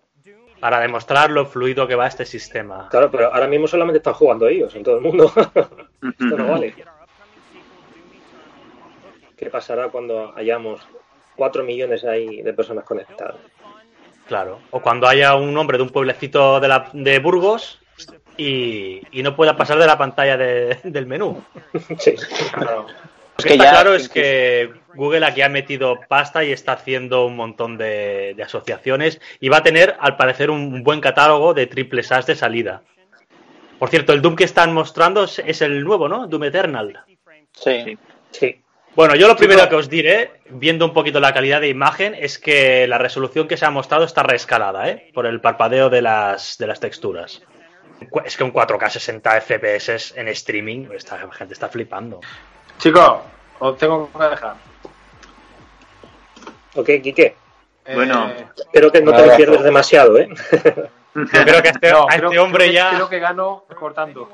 para demostrar lo fluido que va este sistema. Claro, pero ahora mismo solamente están jugando ellos en todo el mundo. Esto no vale. ¿Qué pasará cuando hayamos 4 millones ahí de personas conectadas? Claro. O cuando haya un hombre de un pueblecito de, la- de Burgos y, y no pueda pasar de la pantalla de- del menú. Sí. Claro. Lo que que está ya- claro es que Google aquí ha metido pasta y está haciendo un montón de, de asociaciones y va a tener, al parecer, un buen catálogo de triples As de salida. Por cierto, el Doom que están mostrando es, es el nuevo, ¿no? Doom Eternal. Sí. Sí. Bueno, yo lo primero que os diré, viendo un poquito la calidad de imagen, es que la resolución que se ha mostrado está reescalada, ¿eh? Por el parpadeo de las, de las texturas. Es que un 4K 60 FPS en streaming, esta gente está flipando. Chicos, os tengo que dejar. ¿Ok, Quique? Bueno. Eh, Espero que no te lo pierdas demasiado, ¿eh? Yo creo que a este, no, a creo, este hombre creo que- ya, creo que gano cortando.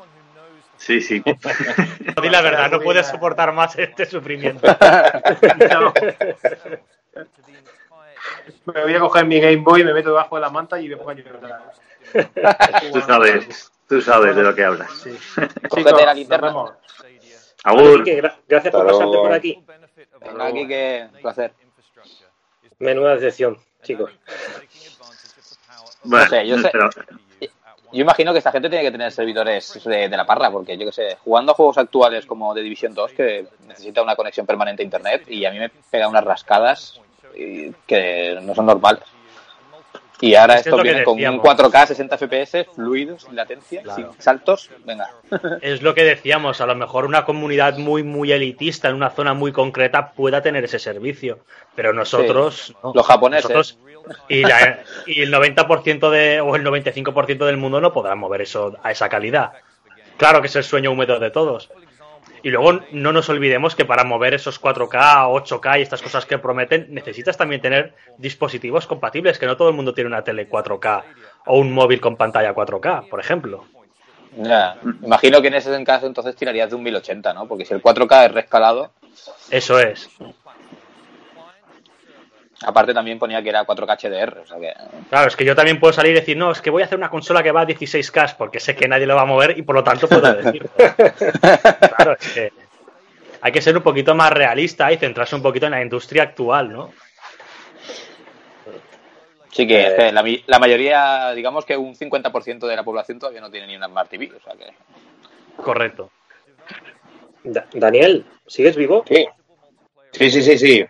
Sí, sí. di la verdad, no puedes soportar más este sufrimiento. No. Me voy a coger mi Game Boy, me meto debajo de la manta y me pongo a llorar. Tú sabes, tú sabes de lo que hablas. Sí. Cógete Chicos, la linterna. Agur. Gracias por pasarte por aquí. Venga, aquí que placer. Menuda decepción, chicos. Bueno, No sé, yo sé- pero- Yo imagino que esta gente tiene que tener servidores de, de la parra, porque yo que sé, jugando a juegos actuales como The Division 2, que necesita una conexión permanente a internet, y a mí me pega unas rascadas y- que no son normales. Y ahora Es esto lo que viene con un decíamos. 4K 60 FPS, fluidos, sin latencia, Claro. sin saltos. Venga. Es lo que decíamos, a lo mejor una comunidad muy, muy elitista en una zona muy concreta pueda tener ese servicio, pero nosotros... no. Los japoneses. Nosotros- y, la- y el 90% de, o el 95% del mundo no podrán mover eso a esa calidad. Claro que es el sueño húmedo de todos. Y luego no nos olvidemos que para mover esos 4K, 8K y estas cosas que prometen, necesitas también tener dispositivos compatibles, que no todo el mundo tiene una tele 4K o un móvil con pantalla 4K, por ejemplo. Ya. Imagino que en ese caso entonces tirarías de un 1080, ¿no? Porque si el 4K es rescalado, Eso es. Aparte también ponía que era 4K HDR, o sea que... Claro, es que yo también puedo salir y decir, no, es que voy a hacer una consola que va a 16K porque sé que nadie lo va a mover y por lo tanto puedo decirlo. claro, es que hay que ser un poquito más realista y centrarse un poquito en la industria actual, ¿no? Sí que, Eh. que la, mayoría, digamos que un 50% de la población todavía no tiene ni una Smart TV, o sea que... Correcto. Da- Daniel, ¿sigues vivo? Sí. Sí, sí, sí, sí.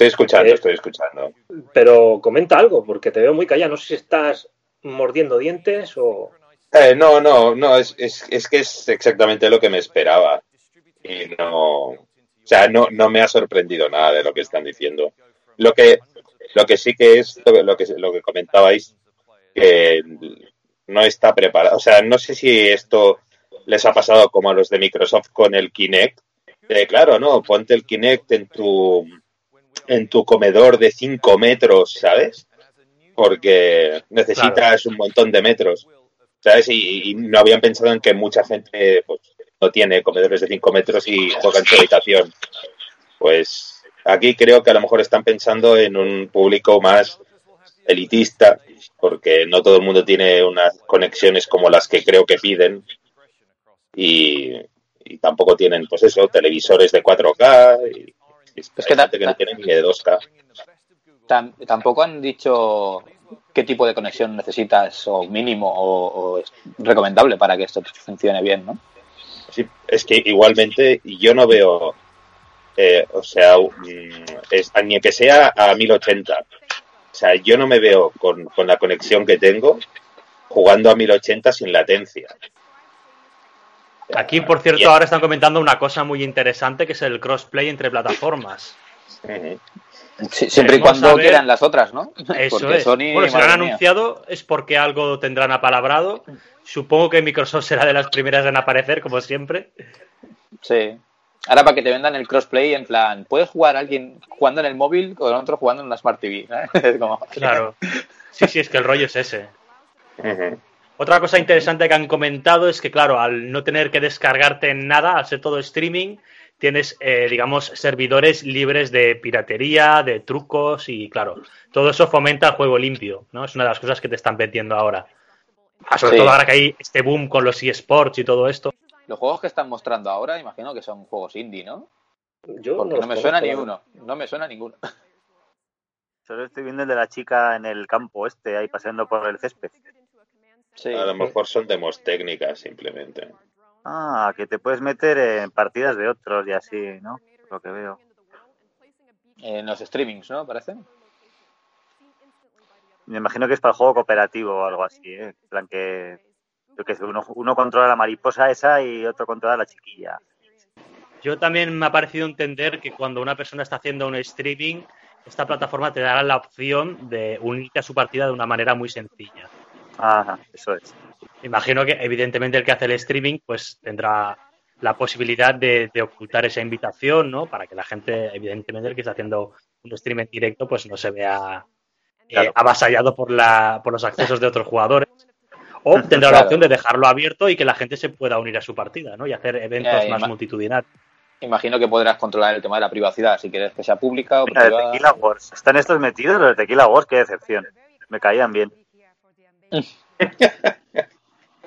Estoy escuchando, Eh. estoy escuchando. Pero comenta algo, porque te veo muy callado. No sé si estás mordiendo dientes o... Eh, no, no, no, es, es, es que es exactamente lo que me esperaba. Y no, o sea, no, no me ha sorprendido nada de lo que están diciendo. Lo que, lo que sí que es, lo que- lo que, comentabais, que no está preparado. O sea, no sé si esto les ha pasado como a los de Microsoft con el Kinect. Eh, claro, no, ponte el Kinect en tu, en tu comedor de 5 metros, ¿sabes? Porque necesitas un montón de metros. ¿sabes? Y, no habían pensado en que mucha gente pues, no tiene comedores de 5 metros y juega en su habitación. Pues aquí creo que a lo mejor están pensando en un público más elitista, porque no todo el mundo tiene unas conexiones como las que creo que piden. Y, y tampoco tienen, pues eso, televisores de 4K. Y, y Es hay que gente que no tiene ni de 2K. Tam- tampoco han dicho qué tipo de conexión necesitas o mínimo o, o es recomendable para que esto funcione bien, ¿no? Sí, es que igualmente yo no veo, eh, o sea, mm, es, ni que sea a 1080. O sea, yo no me veo con, con la conexión que tengo jugando a 1080 sin latencia. Aquí, por cierto, ahora están comentando una cosa muy interesante que es el crossplay entre plataformas. Sí, siempre y cuando saber- quieran las otras, ¿no? Eso Porque es. Sony, bueno, si lo han anunciado es porque algo tendrán apalabrado. Supongo que Microsoft será de las primeras en aparecer, como siempre. Sí. Ahora para que te vendan el crossplay, en plan, puedes jugar a alguien jugando en el móvil con otro jugando en una Smart TV. ¿eh? Como- Claro. Sí, sí, es que el rollo es ese. Ujú. Otra cosa interesante que han comentado es que, claro, al no tener que descargarte nada, al ser todo streaming, tienes, eh, digamos, servidores libres de piratería, de trucos y, claro, todo eso fomenta el juego limpio, ¿no? Es una de las cosas que te están vendiendo ahora. Ah, sobre Sí. todo ahora que hay este boom con los eSports y todo esto. Los juegos que están mostrando ahora, imagino que son juegos indie, ¿no? Yo Porque los no me suena ni uno. No me suena ninguno. Solo estoy viendo el de la chica en el campo este, ahí paseando por el césped. Sí. A lo mejor son demos técnicas simplemente. Ah, que te puedes meter en partidas de otros y así, ¿no? Lo que veo. En los streamings, ¿no? Parece. Me imagino que es para el juego cooperativo o algo así, ¿eh? En plan que, yo qué sé, uno, uno controla la mariposa esa y otro controla la chiquilla. Yo también me ha parecido entender que cuando una persona está haciendo un streaming, esta plataforma te dará la opción de unirte a su partida de una manera muy sencilla. Ajá, eso es. Imagino que evidentemente el que hace el streaming pues tendrá la posibilidad de, de ocultar esa invitación, ¿no? Para que la gente, evidentemente el que está haciendo un stream en directo pues no se vea eh, Claro. avasallado por, la, por los accesos de otros jugadores. O tendrá la opción de dejarlo abierto y que la gente se pueda unir a su partida, ¿no? Y hacer eventos Eh, más multitudinarios. Imagino que podrás controlar el tema de la privacidad, si quieres que sea pública o Mira, de. Tequila Wars. ¿Están estos metidos los de Tequila Wars? Qué decepción. Me caían bien.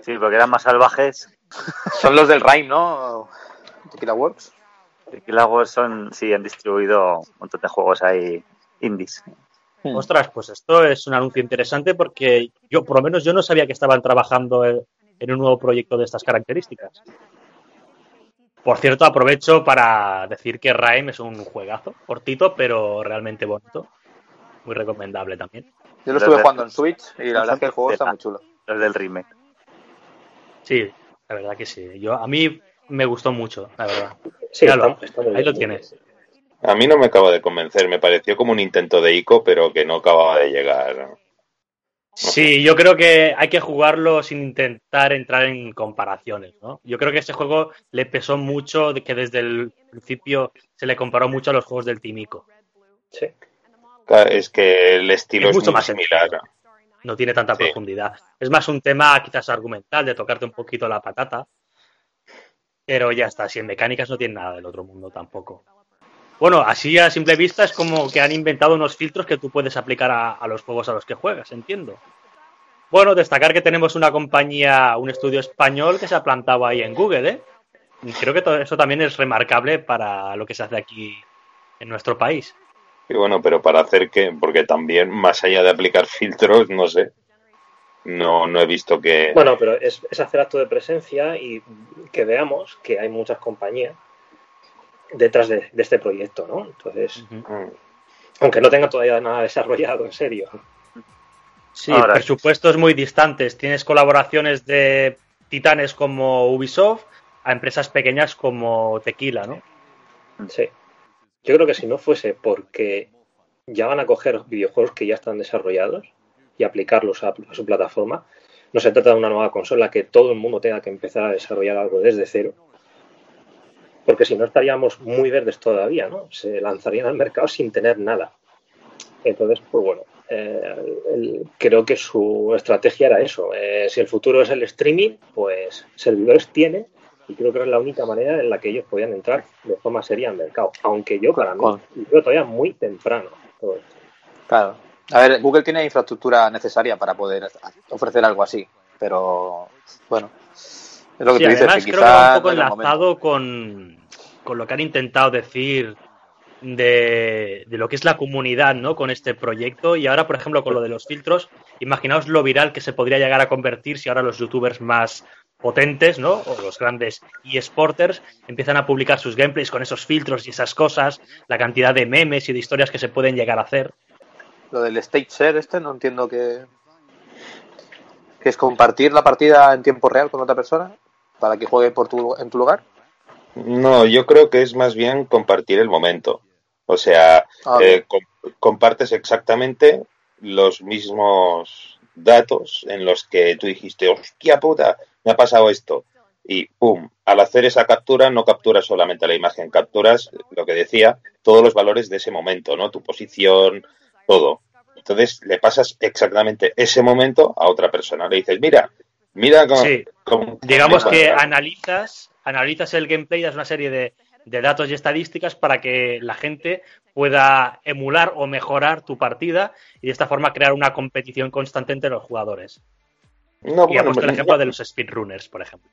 Sí, porque eran más salvajes. Son los del Rhyme, ¿no? Tequila Works. Tequila Wars son, sí, han distribuido un montón de juegos ahí indies. Hmm. Ostras, pues esto es un anuncio interesante porque yo, por lo menos, yo no sabía que estaban trabajando en en un nuevo proyecto de estas características. Por cierto, aprovecho para decir que Rime es un juegazo, cortito, pero realmente bonito. Muy recomendable también. Yo lo estuve jugando en Switch y la verdad es que el juego está muy chulo. Los del remake. Sí, la verdad que sí. Yo, a mí me gustó mucho, la verdad. Sí, Míralo, está- está muy ahí bien. lo tienes. A mí no me acaba de convencer, me pareció como un intento de ICO, pero que no acababa de llegar. Sí, yo creo que hay que jugarlo sin intentar entrar en comparaciones, ¿no? Yo creo que este juego le pesó mucho de que desde el principio se le comparó mucho a los juegos del Timico. Sí. Es que el estilo Es es, mucho muy más similar. sencillo. No tiene tanta Sí. profundidad. Es más un tema quizás argumental, de tocarte un poquito la patata. Pero ya está, si en mecánicas no tiene nada del otro mundo tampoco. Bueno, así a simple vista es como que han inventado unos filtros que tú puedes aplicar a, a los juegos a los que juegas, entiendo. Bueno, destacar que tenemos una compañía, un estudio español que se ha plantado ahí en Google, ¿eh? Y creo que todo eso también es remarcable para lo que se hace aquí en nuestro país. Y bueno, pero para hacer que, porque también, más allá de aplicar filtros, no sé. No, no he visto que. Bueno, pero es, es hacer acto de presencia y que veamos que hay muchas compañías detrás de, de este proyecto, ¿no? Entonces, aunque no tenga todavía nada desarrollado, en serio. Sí, Ahora- presupuestos muy distantes. Tienes colaboraciones de titanes como Ubisoft a empresas pequeñas como Tequila, ¿no? Sí. Yo creo que si no fuese porque ya van a coger videojuegos que ya están desarrollados y aplicarlos a, su plataforma, no se trata de una nueva consola que todo el mundo tenga que empezar a desarrollar algo desde cero. Porque si no estaríamos muy verdes todavía, ¿no? Se lanzarían al mercado sin tener nada. Entonces, pues bueno, eh, creo que su estrategia era eso. Eh, si el futuro es el streaming, pues servidores tiene y creo que es la única manera en la que ellos podían entrar de forma seria al mercado. Aunque yo, para mí, veo todavía muy temprano. todo esto. Claro. A ver, Google tiene infraestructura necesaria para poder ofrecer algo así, pero bueno, es lo que Sí, tú dices, además que creo que va quizás un poco enlazado con, con lo que han intentado decir de, de lo que es la comunidad, ¿no? Con este proyecto y ahora, por ejemplo, con lo de los filtros, imaginaos lo viral que se podría llegar a convertir si ahora los youtubers más potentes, ¿no? O los grandes eSporters empiezan a publicar sus gameplays con esos filtros y esas cosas, la cantidad de memes y de historias que se pueden llegar a hacer. Lo del stage share este, no entiendo que, que es compartir la partida en tiempo real con otra persona para que juegue por tu, en tu lugar. No, yo creo que es más bien compartir el momento. O sea, Ah, eh, com- compartes exactamente los mismos datos en los que tú dijiste, hostia puta, me ha pasado esto. Y pum, al hacer esa captura no capturas solamente la imagen, capturas lo que decía, todos los valores de ese momento, ¿no? Tu posición, todo. Entonces le pasas exactamente ese momento a otra persona. Le dices, mira, mira cómo... Sí. cómo- Digamos que analizas, analizas el gameplay, das una serie de, de datos y estadísticas para que la gente pueda emular o mejorar tu partida y de esta forma crear una competición constante entre los jugadores. No, y ha puesto el no- ejemplo de los speedrunners, por ejemplo.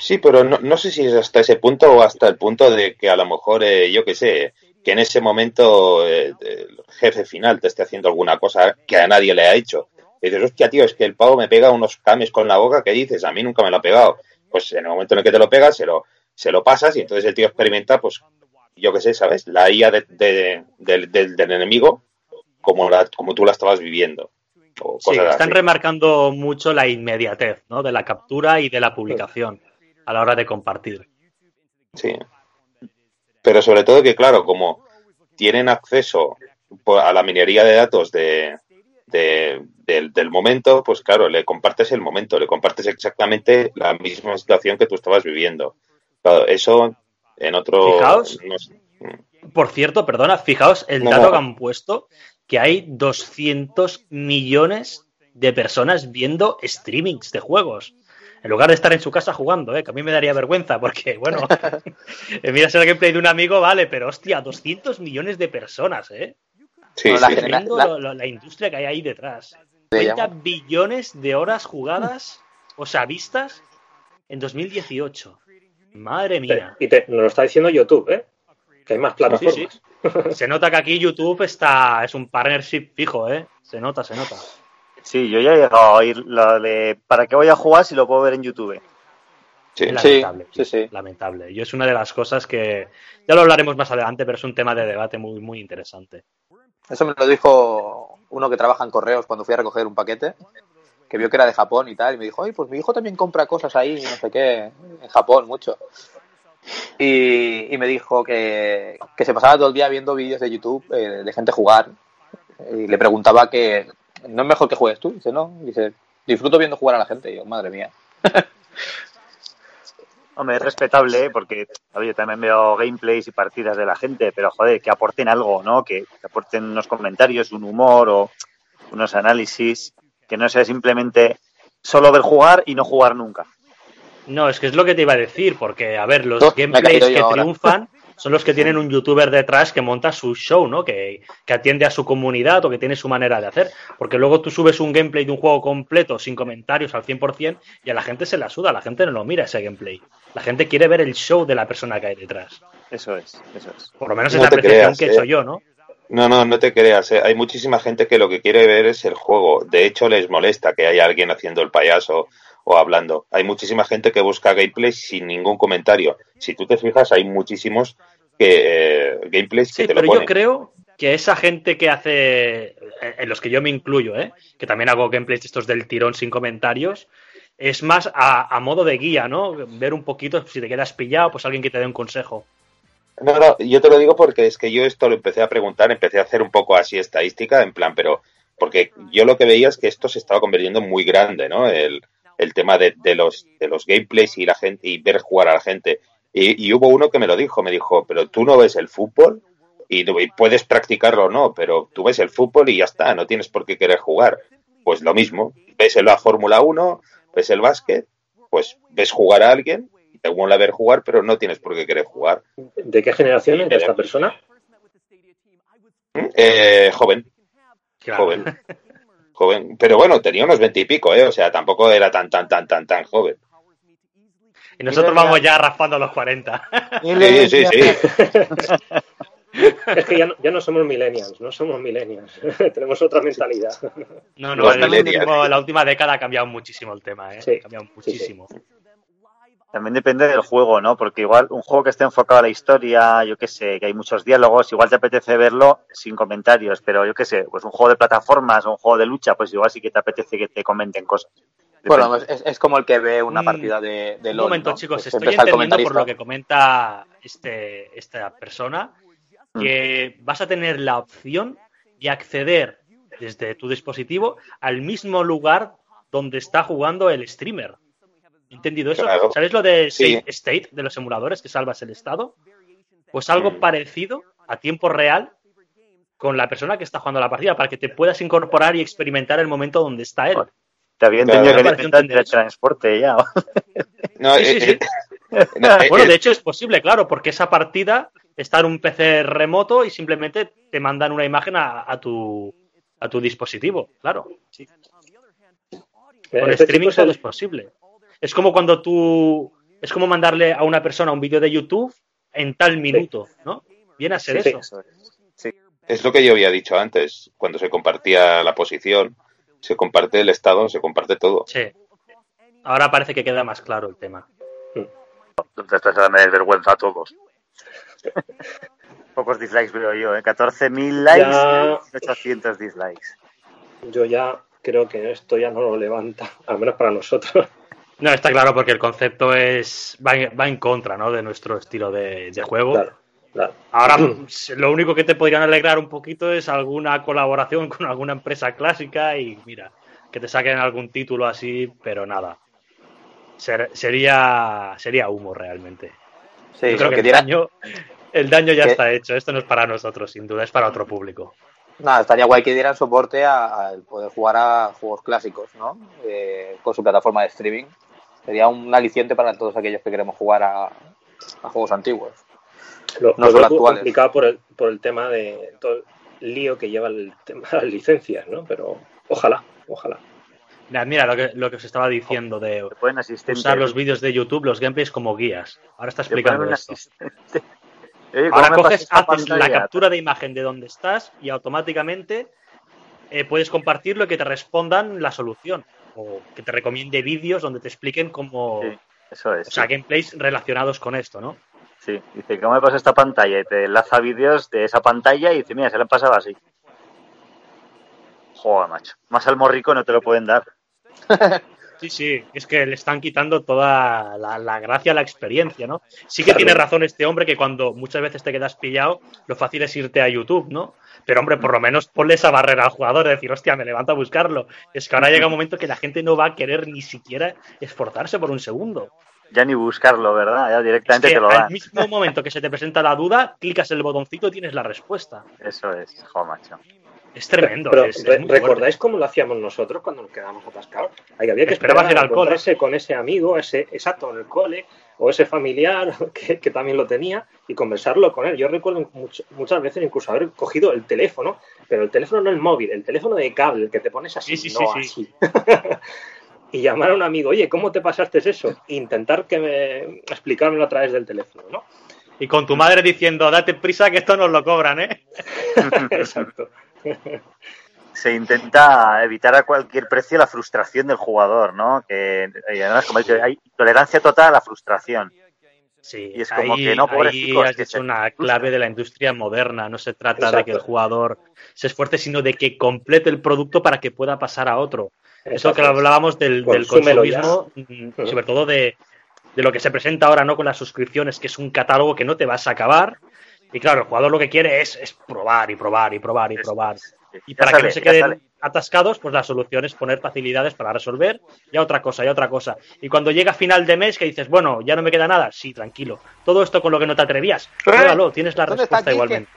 Sí, pero no, no sé si es hasta ese punto o hasta el punto de que a lo mejor, eh, yo qué sé, que en ese momento eh, el jefe final te esté haciendo alguna cosa que a nadie le ha hecho. Y dices, hostia, tío, es que el pavo me pega unos cames con la boca que dices, a mí nunca me lo ha pegado. Pues en el momento en el que te lo pegas, se lo, se lo pasas y entonces el tío experimenta, pues, yo qué sé, ¿sabes? La IA de- de- del, del- del enemigo como, la, como tú la estabas viviendo. O Sí, están así. remarcando mucho la inmediatez ¿no? de la captura y de la publicación a la hora de compartir. Sí. Pero sobre todo que, claro, como tienen acceso po- a la minería de datos de, de- del, del momento, pues claro, le compartes el momento, le compartes exactamente la misma situación que tú estabas viviendo. Claro, eso en otro... Fijaos. no sé. Por cierto, perdona, fijaos el No, dato no. que han puesto, que hay 200 millones de personas viendo streamings de juegos. En lugar de estar en su casa jugando, ¿eh? que a mí me daría vergüenza, porque, bueno, miras el gameplay de un amigo, vale, pero hostia, 200 millones de personas, ¿eh? Sí, Bueno, la sí, sí. genera- Tremendo la- lo- lo- la industria que hay ahí detrás. Se 30 llama- billones de horas jugadas, o sea, vistas, en 2018. Madre mía. Y te, nos lo está diciendo YouTube, ¿eh? Que hay más plataformas. Sí, sí. Se nota que aquí YouTube está es un partnership fijo, ¿eh? Se nota, se nota. Sí, yo ya he llegado a oír lo de ¿para qué voy a jugar si lo puedo ver en YouTube? Sí. Lamentable. sí, sí. Lamentable. Y es una de las cosas que ya lo hablaremos más adelante, pero es un tema de debate muy, muy interesante. Eso me lo dijo uno que trabaja en correos cuando fui a recoger un paquete, que vio que era de Japón y tal, y me dijo, ay, pues mi hijo también compra cosas ahí, no sé qué, en Japón, mucho. Y, y me dijo que, que se pasaba todo el día viendo vídeos de YouTube eh, de gente jugar. Y le preguntaba que, ¿no es mejor que juegues tú? Dice, no. Dice, disfruto viendo jugar a la gente. Y yo, madre mía. Hombre, es respetable, ¿eh? porque yo también veo gameplays y partidas de la gente, pero joder, que aporten algo, ¿no? Que aporten unos comentarios, un humor o unos análisis, que no sea simplemente solo ver jugar y no jugar nunca. No, es que es lo que te iba a decir, porque, a ver, los No, gameplays que ahora. triunfan son los que tienen un youtuber detrás que monta su show, ¿no? Que, que atiende a su comunidad o que tiene su manera de hacer. Porque luego tú subes un gameplay de un juego completo sin comentarios al 100% y a la gente se la suda, la gente no lo mira ese gameplay. La gente quiere ver el show de la persona que hay detrás. Eso es, eso es. Por lo menos No es la te apreciación creas, que he eh. hecho yo, ¿no? No, no, no te creas. eh. Hay muchísima gente que lo que quiere ver es el juego. De hecho, les molesta que haya alguien haciendo el payaso o hablando. Hay muchísima gente que busca gameplay sin ningún comentario. Si tú te fijas, hay muchísimos que, eh, gameplays que Sí, te lo pero yo ponen. creo que esa gente que hace, en los que yo me incluyo, ¿eh? que también hago gameplays estos del tirón sin comentarios, es más a, a modo de guía, ¿no? Ver un poquito, si te quedas pillado, pues alguien que te dé un consejo. No, no, yo te lo digo porque es que yo esto lo empecé a preguntar, empecé a hacer un poco así estadística, en plan, pero porque yo lo que veía es que esto se estaba convirtiendo en muy grande, ¿no? El, el tema de, de los, de los gameplays y la gente y ver jugar a la gente. Y, y hubo uno que me lo dijo, me dijo, pero tú no ves el fútbol y, puedes practicarlo o no, pero tú ves el fútbol y ya está, no tienes por qué querer jugar. Pues lo mismo, ves la Fórmula 1, ves el básquet, pues ves jugar a alguien, te mola ver jugar, pero no tienes por qué querer jugar. ¿De qué generación es esta persona? Eh, joven, Claro. joven, joven. Pero bueno, tenía unos veintipico, ¿eh? O sea, tampoco era tan, tan, tan, tan, tan joven. Y nosotros vamos ya raspando los 40. Sí, sí, sí. Es que ya no, ya no somos millennials, no somos millennials. Tenemos otra mentalidad. No, no, en, el último- la última década ha cambiado muchísimo el tema, ¿eh? Sí, Ha cambiado sí, sí. También depende del juego, ¿no? Porque igual un juego que esté enfocado a la historia, yo qué sé, que hay muchos diálogos, igual te apetece verlo sin comentarios, pero yo qué sé, pues un juego de plataformas o un juego de lucha, pues igual sí que te apetece que te comenten cosas. Bueno, Depende. es, es como el que ve una Mm, partida de, de Un LOL, momento, ¿no? chicos, estoy entendiendo por lo que comenta este, esta persona Mm. que vas a tener la opción de acceder desde tu dispositivo al mismo lugar donde está jugando el streamer. ¿He ¿Entendido eso? Claro. ¿Sabes lo de Sí. Save State de los emuladores que salvas el estado? Pues algo Mm. parecido a tiempo real con la persona que está jugando la partida para que te puedas incorporar y experimentar el momento donde está él. Te había Claro. entendido que Me le eso. transporte ya. No, Sí, sí, eh, sí. eh, no, eh, Bueno, eh, de hecho es posible, claro, porque esa partida está en un PC remoto y simplemente te mandan una imagen a, a tu a tu dispositivo, claro. Con Este streaming todo el- es posible. Es como cuando tú es como mandarle a una persona un vídeo de YouTube en tal minuto, ¿no? Viene a ser Sí, eso. es lo que yo había dicho antes, cuando se compartía la posición, se comparte el estado, se comparte todo. Sí. Ahora parece que queda más claro el tema. Entonces esto es me vergüenza a todos. Pocos dislikes veo yo, ¿eh? 14.000 likes Ya. y 800 dislikes. Yo ya creo que esto ya no lo levanta, al menos para nosotros. No, está claro porque el concepto es va, en- va en contra, ¿no? De nuestro estilo de, de juego. Claro, claro. Ahora, lo único que te podrían alegrar un poquito es alguna colaboración con alguna empresa clásica y mira, que te saquen algún título así, pero nada. Ser- sería, sería humo realmente. Sí, Yo creo que, que el daño, El daño ya ¿Qué? está hecho. Esto no es para nosotros, sin duda, es para otro público. Nada, estaría guay que dieran soporte a, a poder jugar a juegos clásicos, ¿no? Eh, con su plataforma de streaming. Sería un aliciente para todos aquellos que queremos jugar a, a juegos antiguos. Lo, No lo son veo actuales. complicado por el, por el tema de todo el lío que lleva el tema de las licencias, ¿no? Pero ojalá, ojalá. Mira, Mira, lo que, lo que os estaba diciendo de usar los vídeos de YouTube, los gameplays como guías. Ahora está explicando esto. Oye, ¿cómo Ahora coges, haces la captura de imagen de donde estás y automáticamente eh, puedes compartirlo y que te respondan la solución. O que te recomiende vídeos donde te expliquen cómo. Sí, eso es. O sea, sí. gameplays relacionados con esto, ¿no? Sí, dice, ¿cómo me pasa esta pantalla? Y te enlaza vídeos de esa pantalla y dice, mira, se le han pasado así. Joder, macho. Más al morrico no te lo pueden dar. Sí, sí, es que le están quitando toda la, la gracia, la experiencia, ¿no? Sí que Claro. tiene razón este hombre que cuando muchas veces te quedas pillado, lo fácil es irte a YouTube, ¿no? Pero hombre, por lo menos ponle esa barrera al jugador de decir, hostia, me levanto a buscarlo. Es que ahora llega un momento que la gente no va a querer ni siquiera esforzarse por un segundo. Ya ni buscarlo, ¿verdad? Ya Es directamente que te lo al dan. mismo momento que se te presenta la duda, clicas el botoncito y tienes la respuesta. Eso es, joder, macho. Es tremendo. Pero, es- es re- muy fuerte. ¿recordáis cómo lo hacíamos nosotros cuando nos quedábamos atascados? Ahí había que Esperabas esperar al cole. con ese amigo, ese exacto en el cole, o ese familiar que, que también lo tenía, y conversarlo con él. Yo recuerdo much- muchas veces incluso haber cogido el teléfono, pero el teléfono no el móvil, el teléfono de cable, el que te pones así, Sí, sí, no sí, así. y llamar a un amigo, oye, ¿cómo te pasaste eso? E intentar que me explicármelo a través del teléfono, ¿no? Y con tu madre diciendo, date prisa que esto nos lo cobran, ¿eh? Exacto. Se intenta evitar a cualquier precio la frustración del jugador, ¿no? Que y además, como he dicho, hay tolerancia total a la frustración. Sí, Y es como ahí, que no, ahí has que dicho una clave de la industria moderna. No se trata de que el jugador se esfuerce, sino de que complete el producto para que pueda pasar a otro. Eso que hablábamos del, del Consúmelo ya. consumismo, mm, sobre todo de, de lo que se presenta ahora no con las suscripciones, que es un catálogo que no te vas a acabar. Y claro, el jugador lo que quiere es, es probar y probar y probar y Es- probar. Y para sale, que no se queden sale. atascados, pues la solución es poner facilidades para resolver y a otra cosa, y a otra cosa. Y cuando llega final de mes que dices, bueno, ya no me queda nada, sí, tranquilo. Todo esto con lo que no te atrevías, pruébalo, tienes la ¿Dónde está respuesta igualmente.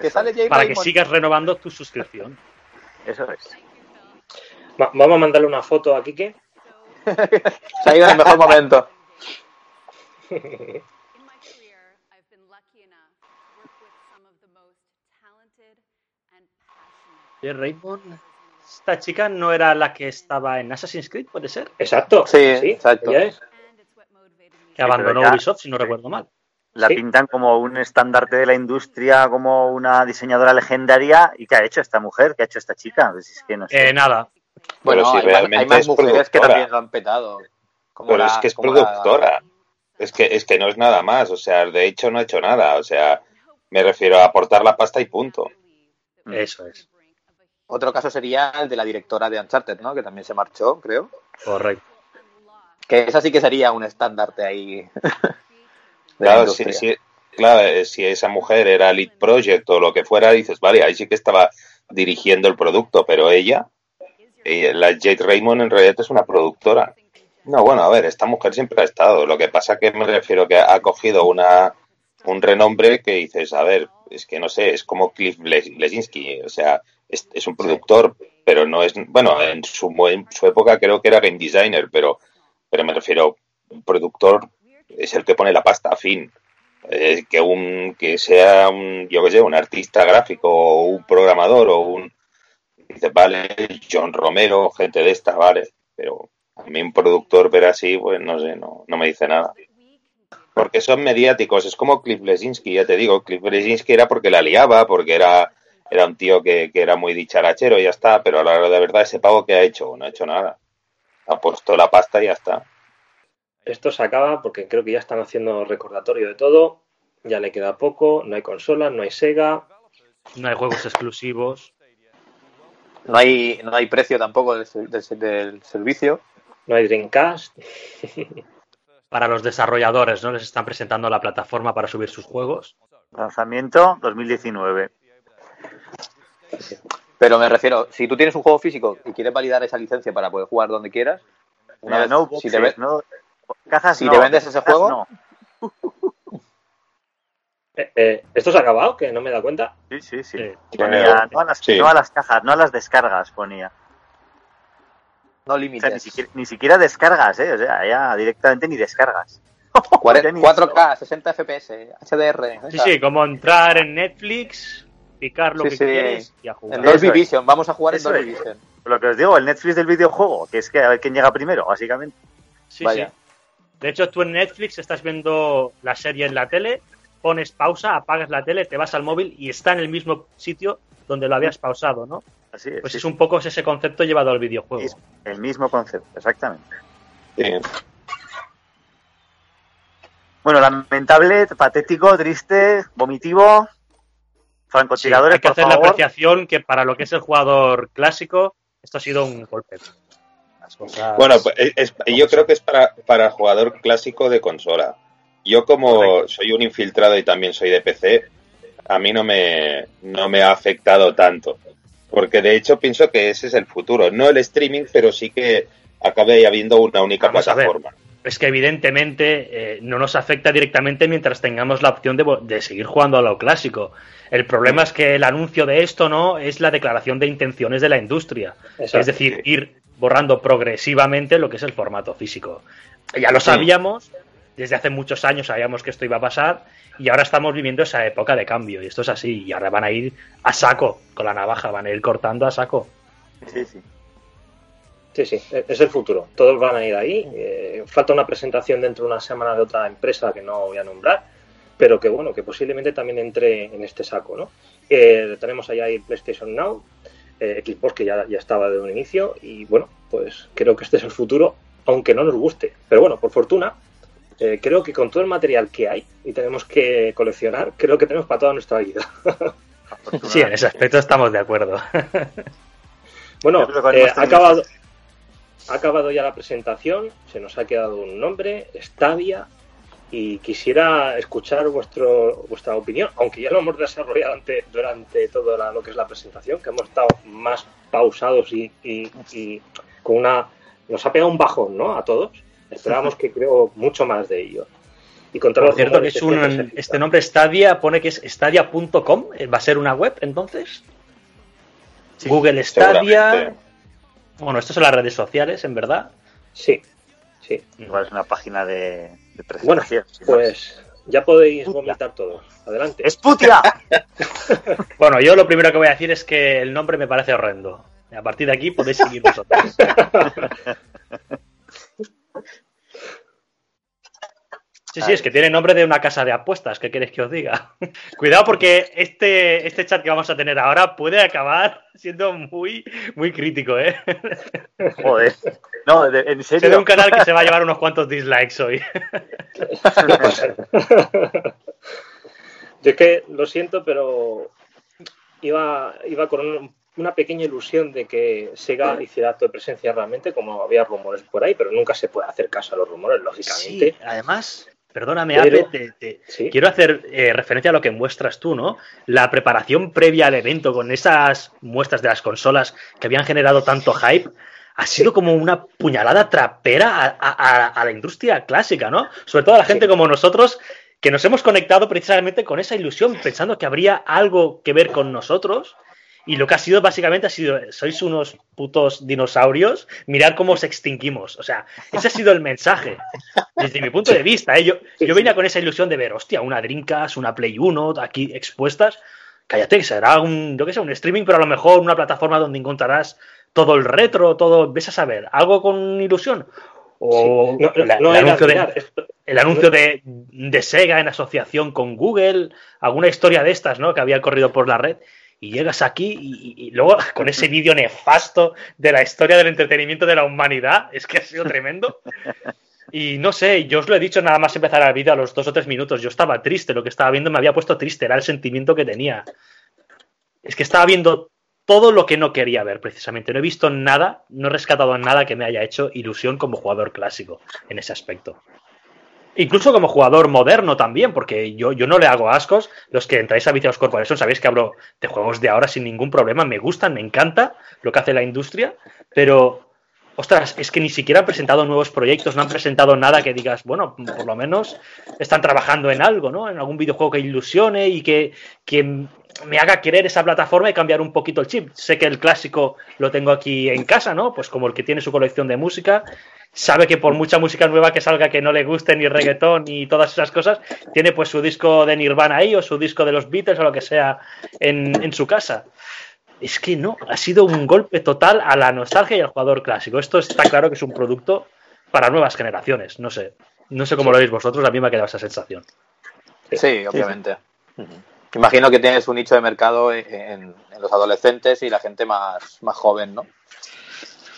Que sale Jay Para que sigas renovando tu suscripción. Eso es. Va- vamos a mandarle una foto a Quique. Se ha ido en el mejor momento. Raymond, esta chica no era la que estaba en Assassin's Creed, puede ser, Exacto. Sí, exacto. ella es. Que abandonó ya- Ubisoft, si no recuerdo mal. La Sí. pintan como un estandarte de la industria, como una diseñadora legendaria. ¿Y qué ha hecho esta mujer? ¿Qué ha hecho esta chica? Pues es que no sé. Eh, nada, Bueno, si hay, más- realmente hay más es mujeres que productora. también lo han petado. Como Pero la- es que es como la- productora. Es que, es que no es nada más. O sea, de hecho no ha hecho nada. O sea, me refiero a aportar la pasta y punto. eso es. Otro caso sería el de la directora de Uncharted, ¿no? Que también se marchó, creo. Correcto. Que esa sí que sería un estandarte ahí. Claro, si, industria. si- claro, eh, si esa mujer era lead project o lo que fuera, dices, vale, ahí sí que estaba dirigiendo el producto, pero ella, la Jade Raymond en realidad es una productora. No, bueno, a ver, esta mujer siempre ha estado. Lo que pasa que me refiero que ha cogido una un renombre que dices, a ver, es que no sé, es como Cliff Le- Lesinski, o sea, es, es un productor, pero no es, bueno, en su, en su época creo que era game designer, pero, pero me refiero, un productor es el que pone la pasta, a fin. Eh, que un que sea un, yo qué sé, un artista gráfico o un programador o un dices, vale, John Romero, gente de esta, vale, pero a mí un productor ver así, pues no sé, no, no me dice nada. Porque son mediáticos, es como Cliff Lesinski, ya te digo, Cliff Lesinski era porque la liaba, porque era, era un tío que, que era muy dicharachero y ya está, pero a la hora de verdad ese pavo que ha hecho, no ha hecho nada. Ha puesto la pasta y ya está. Esto se acaba porque creo que ya están haciendo recordatorio de todo. Ya le queda poco, no hay consolas, no hay Sega. No hay juegos exclusivos. No hay, no hay precio tampoco del, del- del servicio. No hay Dreamcast. Para los desarrolladores, ¿no? Les están presentando la plataforma para subir sus juegos. Lanzamiento 2019. Pero me refiero, si tú tienes un juego físico y quieres validar esa licencia para poder jugar donde quieras, una vez- no si te ve- no- cajas si no, te vendes ese cajas juego, no. Eh, eh, ¿Esto se ha acabado? Que no me he dado cuenta. Sí, sí, sí. Sí. Ponía, no, a las, Sí. no a las cajas, no a las descargas, ponía. No O sea, ni límites. siquiera, ni siquiera descargas, ¿eh? O sea, ya directamente ni descargas. Cuare- Ya ni 4K, 60 FPS, HDR. Sí, sí, como entrar en Netflix, picar lo Sí, que sí. quieres y a En jugar. Eso Dolby es. Vamos a jugar en Dolby es. Vision. Lo que os digo, el Netflix del videojuego, que es que a ver quién llega primero, básicamente. Sí, Vaya. sí. De hecho, tú en Netflix estás viendo la serie en la tele, pones pausa, apagas la tele, te vas al móvil y está en el mismo sitio donde lo habías pausado, ¿no? Así es. Pues sí, es un poco ese concepto llevado al videojuego. Es el mismo concepto, exactamente. Sí. Bueno, lamentable, patético, triste, vomitivo. Sí, Francotiradores, hay que por hacer la apreciación que para lo que es el jugador clásico, esto ha sido un golpe. Las cosas- Bueno, pues es- es- yo creo que es para, para jugador clásico de consola. Yo como Correcto. soy un infiltrado y también soy de PC, a mí no me, no me ha afectado tanto. Porque de hecho pienso que ese es el futuro. No el streaming, pero sí que acabe habiendo una única Vamos a ver. Es que evidentemente eh, no nos afecta directamente mientras tengamos la opción de, seguir jugando a lo clásico. El problema es que el anuncio de esto no es la declaración de intenciones de la industria. Exacto. es decir, ir borrando progresivamente lo que es el formato físico. Ya lo sabíamos, desde hace muchos años sabíamos que esto iba a pasar y ahora estamos viviendo esa época de cambio y esto es así y ahora van a ir a saco con la navaja, van a ir cortando a saco. Sí, sí. Sí, sí, e- es el futuro. Todos van a ir ahí. Eh, falta una presentación dentro de una semana de otra empresa que no voy a nombrar, pero que bueno, que posiblemente también entre en este saco, ¿no? Eh, tenemos allá ahí PlayStation Now, eh, Xbox que ya, ya estaba de un inicio y bueno, pues creo que este es el futuro, aunque no nos guste. Pero bueno, por fortuna, eh, creo que con todo el material que hay y tenemos que coleccionar, creo que tenemos para toda nuestra vida. Sí, en ese aspecto estamos de acuerdo. Bueno, eh, ha, acabado, ha acabado ya la presentación, se nos ha quedado un nombre, Stadia, y quisiera escuchar vuestro, vuestra opinión, aunque ya lo hemos desarrollado ante- durante todo la- lo que es la presentación, que hemos estado más pausados y, y- y con una... Nos ha pegado un bajón, ¿no? A todos. Esperábamos que creo mucho más de ello. Y contra Por los cierto, que es se un, este nombre Stadia pone que es stadia.com, va a ser una web entonces. Sí, Google Stadia. Bueno, esto son las redes sociales, en verdad. Sí, sí. Igual es una página de, de Bueno, presentación. pues ya podéis Puta. vomitar todos. Adelante. ¡Es putia! Bueno, yo lo primero que voy a decir es que el nombre me parece horrendo. A partir de aquí podéis seguir vosotros. Sí, sí, es que tiene nombre de una casa de apuestas, ¿qué queréis que os diga? Cuidado porque este, este chat que vamos a tener ahora puede acabar siendo muy, muy crítico, ¿eh? Joder. No, de- en Será serio. un canal que se va a llevar unos cuantos dislikes hoy. Yo es que lo siento, pero iba, iba con un- una pequeña ilusión de que Sega hiciera acto de presencia realmente, como había rumores por ahí, pero nunca se puede hacer caso a los rumores, lógicamente. Sí, además, perdóname, Pero- Ape, te- te- Sí. quiero hacer eh, referencia a lo que muestras tú, ¿no? La preparación previa al evento con esas muestras de las consolas que habían generado tanto hype. Ha sido como una puñalada trapera a, a- a- a la industria clásica, ¿no? Sobre todo a la gente Sí. como nosotros, que nos hemos conectado precisamente con esa ilusión, pensando que habría algo que ver con nosotros. Y lo que ha sido básicamente ha sido, sois unos putos dinosaurios, mirad cómo os extinguimos. O sea, ese ha sido el mensaje. Desde mi punto de vista, ¿eh? yo, yo venía con esa ilusión de ver, hostia, una Dreamcast, una Play 1 aquí expuestas. Cállate, será un, yo qué sé, un streaming, pero a lo mejor una plataforma donde encontrarás todo el retro, todo, ves a saber, algo con ilusión. O Sí. No, no, la- no el anuncio de, el anuncio de, de Sega en asociación con Google, alguna historia de estas, ¿no? Que había corrido por la red. Y llegas aquí y, y- y luego con ese vídeo nefasto de la historia del entretenimiento de la humanidad, es que ha sido tremendo. Y no sé, yo os lo he dicho nada más empezar el vídeo a los dos o tres minutos. Yo estaba triste, lo que estaba viendo me había puesto triste, era el sentimiento que tenía. Es que estaba viendo todo lo que no quería ver, precisamente. No he visto nada, no he rescatado nada que me haya hecho ilusión como jugador clásico en ese aspecto. Incluso como jugador moderno también, porque yo, yo no le hago ascos. Los que entráis a Viciados Corporation sabéis que hablo de juegos de ahora sin ningún problema. Me gustan, me encanta lo que hace la industria, pero ostras, es que ni siquiera han presentado nuevos proyectos, no han presentado nada que digas, bueno, por lo menos están trabajando en algo, ¿no? En algún videojuego que ilusione y que, que me haga querer esa plataforma y cambiar un poquito el chip. Sé que el clásico lo tengo aquí en casa, ¿no? Pues como el que tiene su colección de música, sabe que por mucha música nueva que salga que no le guste, ni reggaetón, ni todas esas cosas, tiene pues su disco de Nirvana ahí o su disco de los Beatles o lo que sea en, en su casa. Es que no, ha sido un golpe total a la nostalgia y al jugador clásico. Esto está claro que es un producto para nuevas generaciones. No sé, no sé cómo lo veis vosotros, a mí me ha quedado esa sensación. Sí, obviamente. Imagino que tienes un nicho de mercado en, en los adolescentes y la gente más, más joven, ¿no?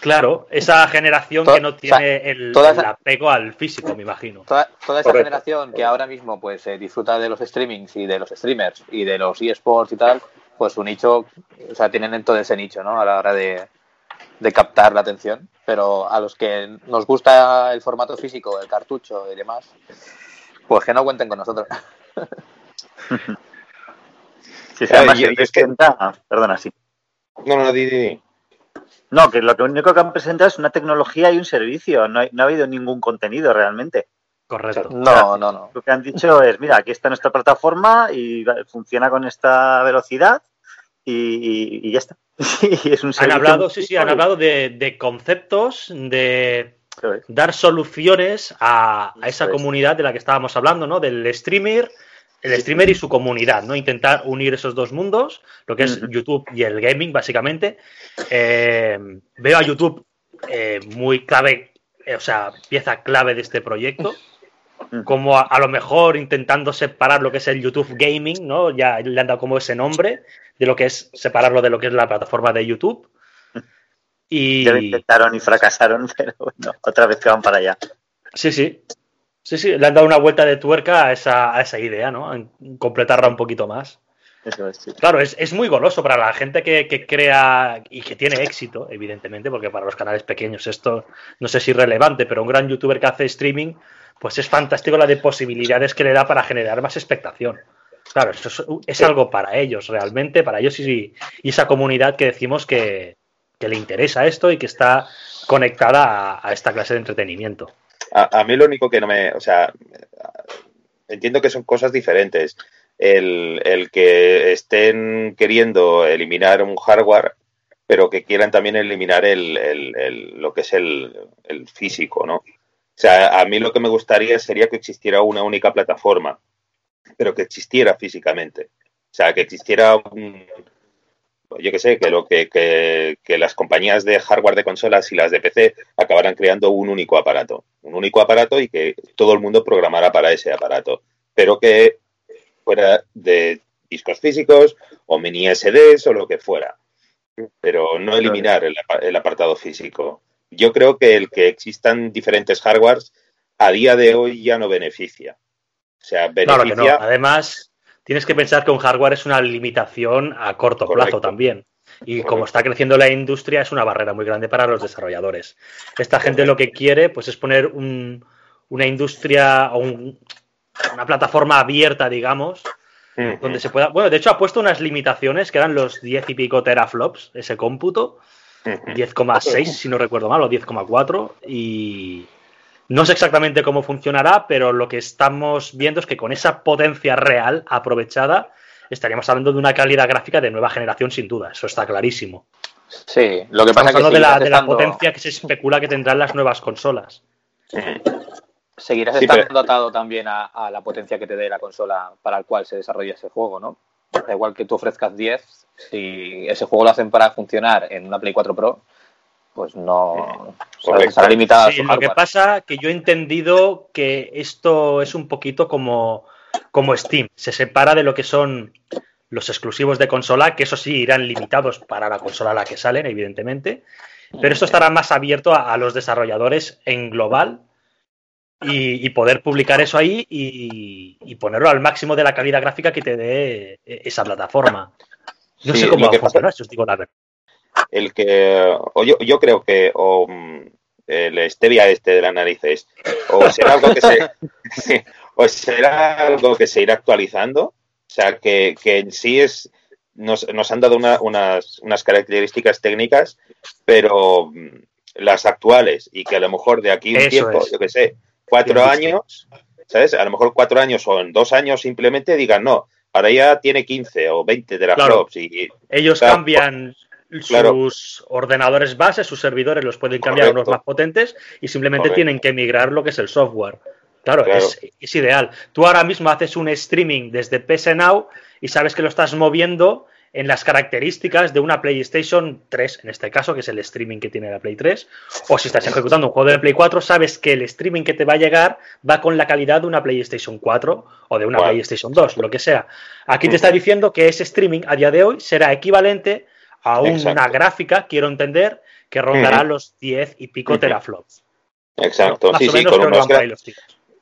Claro, esa generación To- que no tiene o sea, el, toda el esa- apego al físico, me imagino. Toda, toda esa Correcto. generación que ahora mismo pues eh, disfruta de los streamings y de los streamers y de los eSports y tal, pues su nicho, o sea, tienen en todo ese nicho, ¿no? A la hora de, de captar la atención. Pero a los que nos gusta el formato físico, el cartucho y demás, pues que no cuenten con nosotros. Si se llama Eh, yo- es que- presenta- Perdona, sí. No, no, di, di, di. No, que lo único que han presentado es una tecnología y un servicio. No, hay- no ha habido ningún contenido realmente. Correcto. No, no, no. Lo que han dicho es, mira, aquí está nuestra plataforma y funciona con esta velocidad y, y- y ya está. Y es un Han hablado, sí, sí, han hablado de, de conceptos, de dar soluciones a, a esa es. comunidad de la que estábamos hablando, ¿no? Del streamer, el streamer y su comunidad, ¿no? Intentar unir esos dos mundos, lo que es. YouTube y el gaming, básicamente. Eh, veo a YouTube eh, muy clave, eh, o sea, pieza clave de este proyecto. Como a, a lo mejor intentando separar lo que es el YouTube Gaming, ¿no? Ya le han dado como ese nombre, de lo que es separarlo de lo que es la plataforma de YouTube. Y Ya lo intentaron y fracasaron, pero bueno, otra vez que van para allá. Sí, sí. Sí, sí, le han dado una vuelta de tuerca a esa, a esa idea, ¿no? En completarla un poquito más. Eso es, sí. Claro, es, es muy goloso para la gente que, que crea y que tiene éxito, evidentemente, porque para los canales pequeños esto no sé si es relevante, pero un gran youtuber que hace streaming, pues es fantástico la de posibilidades que le da para generar más expectación. Claro, eso es, es algo para ellos realmente, para ellos y, y esa comunidad que decimos que, que le interesa esto y que está conectada a- a esta clase de entretenimiento. A, a mí lo único que no me. O sea, entiendo que son cosas diferentes. El, el que estén queriendo eliminar un hardware, pero que quieran también eliminar el, el- lo que es el, el físico, ¿no? O sea, a mí lo que me gustaría sería que existiera una única plataforma, pero que existiera físicamente. O sea, que existiera un, yo que sé, que lo que, que, que las compañías de hardware de consolas y las de PC acabaran creando un único aparato. Un único aparato y que todo el mundo programara para ese aparato. Pero que fuera de discos físicos o mini SDs o lo que fuera. Pero no eliminar el, el apartado físico. Yo creo que el que existan diferentes hardwares a día de hoy ya no beneficia. O sea, Claro que no. beneficia Además, tienes que pensar que un hardware es una limitación a corto Correcto. plazo también. Y como está creciendo la industria, es una barrera muy grande para los desarrolladores. Esta gente lo que quiere pues, es poner un- una industria o un- una plataforma abierta, digamos, donde se pueda. Bueno, de hecho, ha puesto unas limitaciones que eran los 10 y pico teraflops, ese cómputo. Ujú. 10,6 si no recuerdo mal, o 10,4 y no sé exactamente cómo funcionará, pero lo que estamos viendo es que con esa potencia real aprovechada estaríamos hablando de una calidad gráfica de nueva generación sin duda, eso está clarísimo. Sí, lo que pasa es que hablando de la, de la potencia que se especula que tendrán las nuevas consolas. seguirás Sí, estando pero- atado también a, a la potencia que te dé la consola para el cual se desarrolla ese juego, ¿no? Da igual que tú ofrezcas 10, si ese juego lo hacen para funcionar en una Play 4 Pro, pues no. Correcto. estará limitada a Sí, su lo que pasa que yo he entendido que esto es un poquito como, como Steam, se separa de lo que son los exclusivos de consola, que eso sí irán limitados para la consola a la que salen, evidentemente, pero esto estará más abierto a, a los desarrolladores en global y, y poder publicar eso ahí y, y ponerlo al máximo de la calidad gráfica que te dé eh, esa plataforma. No Sí, sé cómo va a pasa- funcionar, si os digo la verdad. El que o yo, yo creo que o mm, el stevia este de las narices o será algo que se o será algo que se irá actualizando o sea que, que en sí es nos, nos han dado una- unas, unas características técnicas pero mm, las actuales y que a lo mejor de aquí un Eso tiempo, es. yo que sé, cuatro años, ¿sabes? A lo mejor cuatro años o en dos años simplemente digan, no, ahora ya tiene 15 o 20 de las Claro. flops y, Ellos Claro, cambian claro. sus ordenadores base, sus servidores los pueden cambiar a unos más potentes y simplemente Correcto. tienen que migrar lo que es el software. Claro, Claro. Es, es ideal. Tú ahora mismo haces un streaming desde PS Now y sabes que lo estás moviendo en las características de una PlayStation 3, en este caso, que es el streaming que tiene la Play 3, o si estás ejecutando un juego de Play 4, sabes que el streaming que te va a llegar va con la calidad de una PlayStation 4 o de una. PlayStation 2, lo que sea. Aquí te está diciendo que ese streaming a día de hoy será equivalente a una gráfica, quiero entender, que rondará los 10 y pico teraflops. exacto, sí, sí, con unos gra- los.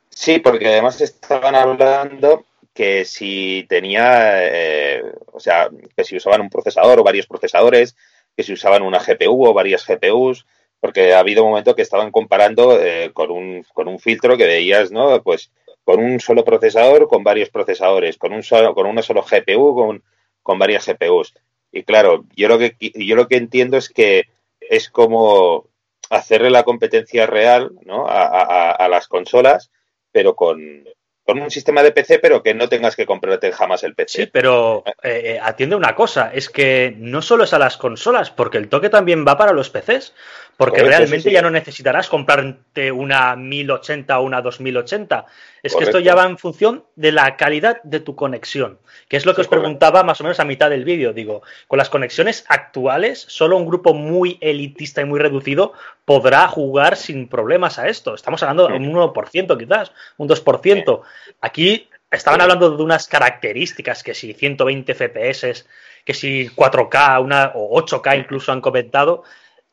Sí, porque además estaban hablando que si tenía, eh, o sea, que si usaban un procesador o varios procesadores, que si usaban una GPU o varias GPUs, porque ha habido un momento que estaban comparando eh, con, un, con un filtro que veías, ¿no? Pues con un solo procesador, con varios procesadores, con un solo, con una solo GPU, con, con varias GPUs. Y claro, yo lo que yo lo que entiendo es que es como hacerle la competencia real, ¿no? a, a- las consolas pero con, con un sistema de PC, pero que no tengas que comprarte jamás el PC. Sí, pero eh, eh, atiende una cosa, es que no solo es a las consolas, porque el toque también va para los PCs, porque Correcto, realmente sí, sí. ya no necesitarás comprarte una 1080 o una 2080. Es que esto ya va en función de la calidad de tu conexión, que es lo que Sí, os correcto. preguntaba más o menos a mitad del vídeo. Digo, con las conexiones actuales, solo un grupo muy elitista y muy reducido podrá jugar sin problemas a esto. Estamos hablando de un 1% quizás, un 2%. Aquí estaban hablando de unas características, que si 120 FPS, que si 4K una, o 8K incluso han comentado.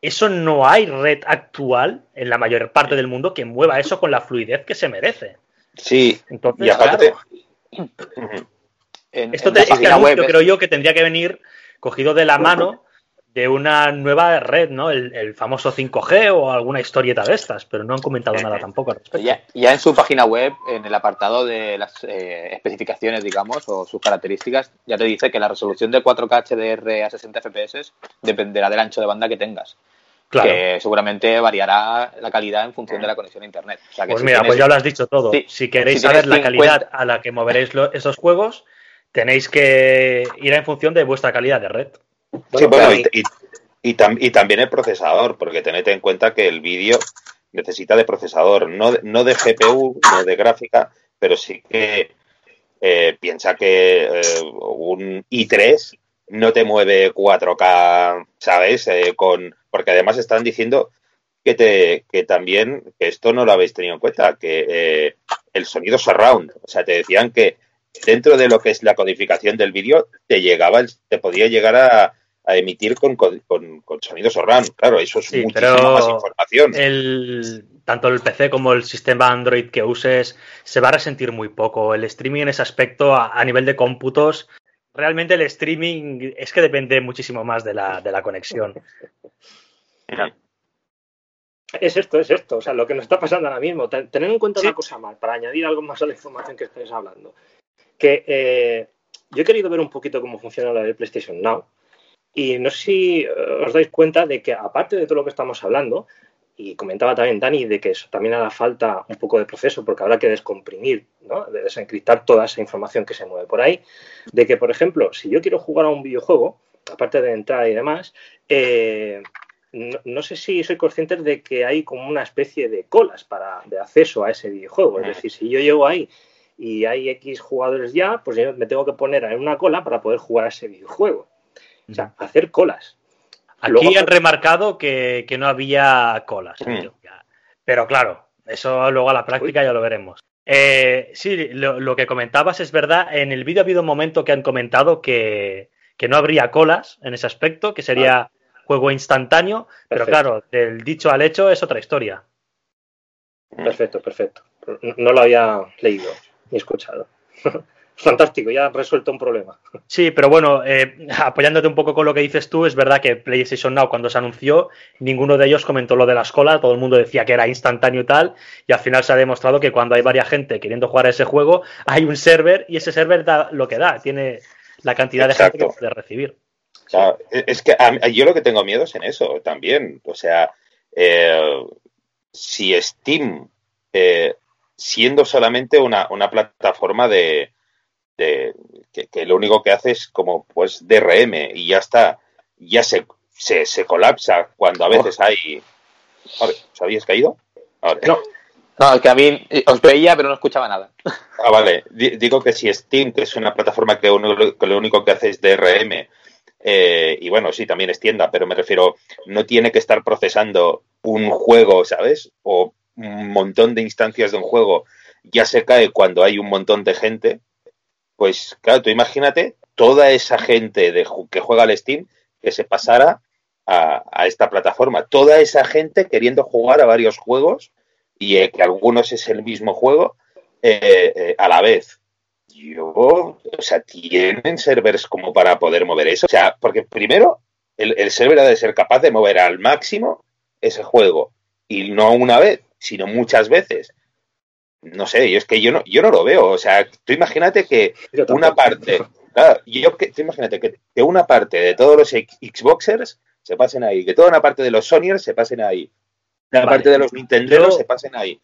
Eso no hay red actual en la mayor parte del mundo que mueva eso con la fluidez que se merece. Sí, Entonces, y aparte, claro. En, esto en te- la web, creo yo que tendría que venir cogido de la mano de una nueva red, ¿no? El, el famoso 5G o alguna historieta de estas, pero no han comentado nada tampoco al respecto. Ya, ya en su página web, en el apartado de las eh, especificaciones, digamos, o sus características, ya te dice que la resolución de 4K HDR a 60 FPS dependerá del ancho de banda que tengas. Claro. Que seguramente variará la calidad en función de la conexión a Internet. O sea que Pues si mira, tienes- pues ya lo has dicho todo. Sí, si queréis si saber la calidad 50 a la que moveréis lo- esos juegos, tenéis que ir en función de vuestra calidad de red. sí, Bueno, y, y- y tam- y también el procesador, porque tened en cuenta que el vídeo necesita de procesador, no de, no de GPU, no de gráfica, pero sí que eh, piensa que eh, un i3 no te mueve 4K, ¿sabes? Eh, con Porque además están diciendo que, te, que también, que esto no lo habéis tenido en cuenta, que eh, el sonido surround, o sea, te decían que dentro de lo que es la codificación del vídeo, te llegaba, te podía llegar a, a emitir con, con, con- con sonido surround. Claro, eso es Sí, muchísima pero más información. El, tanto el PC como el sistema Android que uses se va a resentir muy poco. El streaming en ese aspecto, a, a nivel de cómputos, realmente el streaming es que depende muchísimo más de la, de la conexión. Es esto, es esto. O sea, lo que nos está pasando ahora mismo. Ten- Tener en cuenta Sí. una cosa más, para añadir algo más a la información que estáis hablando. Que eh, yo he querido ver un poquito cómo funciona la de PlayStation Now. Y no sé si os dais cuenta de que, aparte de todo lo que estamos hablando, y comentaba también Dani de que eso también hará falta un poco de proceso porque habrá que descomprimir, ¿no? de desencriptar toda esa información que se mueve por ahí, de que, por ejemplo, si yo quiero jugar a un videojuego, aparte de entrar y demás, eh, no, no sé si soy consciente de que hay como una especie de colas para, de acceso a ese videojuego. Es decir, si yo llego ahí y hay X jugadores ya, pues yo me tengo que poner en una cola para poder jugar a ese videojuego. O sea, hacer colas. Aquí Luego- han remarcado que, que no había colas. Mm. Pero claro, eso luego a la práctica ya lo veremos. Eh, sí, lo, lo que comentabas es verdad. En el vídeo ha habido un momento que han comentado que, que no habría colas en ese aspecto, que sería juego instantáneo. Pero claro, del dicho al hecho es otra historia. Perfecto, perfecto. No- No lo había leído ni escuchado. Fantástico, ya has resuelto un problema. Sí, pero bueno, eh, apoyándote un poco con lo que dices tú, es verdad que PlayStation Now cuando se anunció, ninguno de ellos comentó lo de la escuela, todo el mundo decía que era instantáneo y tal, y al final se ha demostrado que cuando hay varias gente queriendo jugar a ese juego, hay un server y ese server da lo que da, tiene la cantidad de gente que Exacto. puede recibir. O sea, es que a yo lo que tengo miedo es en eso también. O sea, eh, si Steam, eh, siendo solamente una, una plataforma de, de que, que lo único que hace es como pues DRM y ya está, ya se, se, se colapsa cuando a veces hay... A ver, ¿os habíais caído? No. No, es que a mí os veía, pero no escuchaba nada. Ah, vale. Di- Digo que si Steam, que es una plataforma que, uno- que lo único que hace es DRM, eh, y bueno, sí, también es tienda, pero me refiero, no tiene que estar procesando un juego, ¿sabes? O un montón de instancias de un juego, ya se cae cuando hay un montón de gente. Pues claro, tú imagínate toda esa gente que juega al Steam que se pasara a, a esta plataforma. Toda esa gente queriendo jugar a varios juegos y eh, que algunos es el mismo juego eh, eh, a la vez. Yo, o sea, tienen servers como para poder mover eso. O sea, porque primero, el, el server ha de ser capaz de mover al máximo ese juego. Y no una vez, sino muchas veces. No sé, yo es que yo no, yo no lo veo. O sea, tú imagínate que una parte, claro, yo que, tú imagínate que, que una parte de todos los Xboxers se pasen ahí, que toda una parte de los Sonyers se pasen ahí, una Vale. parte de los Nintenderos se pasen ahí.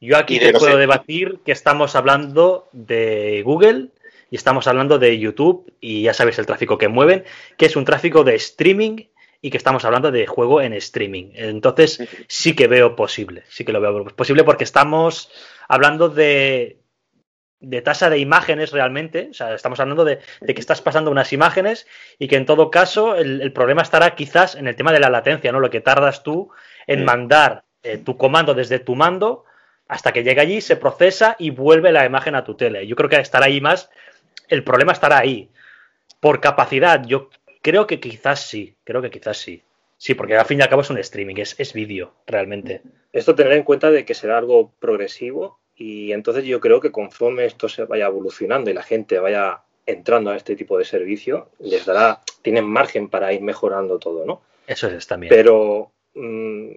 Yo aquí te puedo debatir que estamos hablando de Google y estamos hablando de YouTube y ya sabes el tráfico que mueven, que es un tráfico de streaming y que estamos hablando de juego en streaming. Entonces sí que veo posible, sí que lo veo posible porque estamos hablando de, de tasa de imágenes realmente, o sea, estamos hablando de, de que estás pasando unas imágenes y que en todo caso el, el problema estará quizás en el tema de la latencia, ¿no? Lo que tardas tú en Sí. mandar eh, tu comando desde tu mando hasta que llega allí, se procesa y vuelve la imagen a tu tele. Yo creo que estará ahí más, el problema estará ahí. Por capacidad, yo creo que quizás sí, creo que quizás sí. Sí, porque al fin y al cabo es un streaming, es, es vídeo, realmente. Esto tener en cuenta de que será algo progresivo y entonces yo creo que conforme esto se vaya evolucionando y la gente vaya entrando a este tipo de servicio, les dará, tienen margen para ir mejorando todo, ¿no? Eso es también. Pero, mm,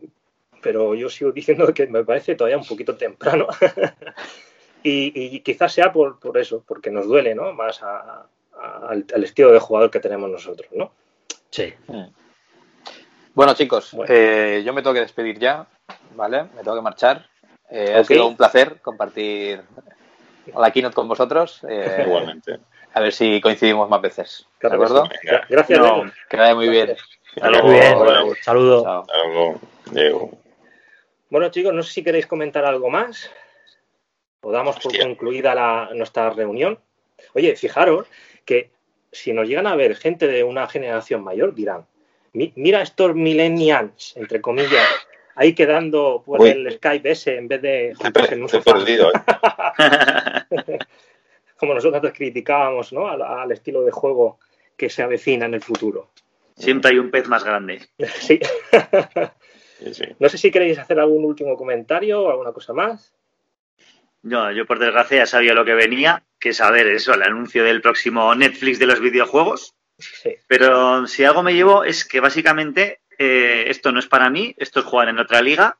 pero yo sigo diciendo que me parece todavía un poquito temprano y, y quizás sea por, por eso, porque nos duele, ¿no? Más a- a- al, al estilo de jugador que tenemos nosotros, ¿no? Sí. Bueno, chicos, Bueno. eh, yo me tengo que despedir ya, ¿vale? Me tengo que marchar. Eh, Ha sido un placer compartir la keynote con vosotros. eh, Igualmente. a ver si coincidimos más veces. ¿De acuerdo? Gracias, No. Que vaya muy bien. Hasta Muy luego. bien. Bueno, Saludo. Chao. hasta luego. Diego. Bueno, chicos, no sé si queréis comentar algo más. O damos por Hostia. concluida la- nuestra reunión. Oye, fijaros que si nos llegan a ver gente de una generación mayor, dirán, "Mi- mira estos millennials, entre comillas, ahí quedando por Uy. el Skype ese en vez de juntarse en un sofá, perdido. ¿eh? como nosotros nos criticábamos, ¿no? Al, al estilo de juego que se avecina en el futuro. Siempre hay un pez más grande. Sí. Sí, sí. No sé si queréis hacer algún último comentario o alguna cosa más. No, yo por desgracia ya sabía lo que venía, que es a ver eso, el anuncio del próximo Netflix de los videojuegos. Sí. Pero si algo me llevo es que básicamente eh, esto no es para mí, esto es jugar en otra liga.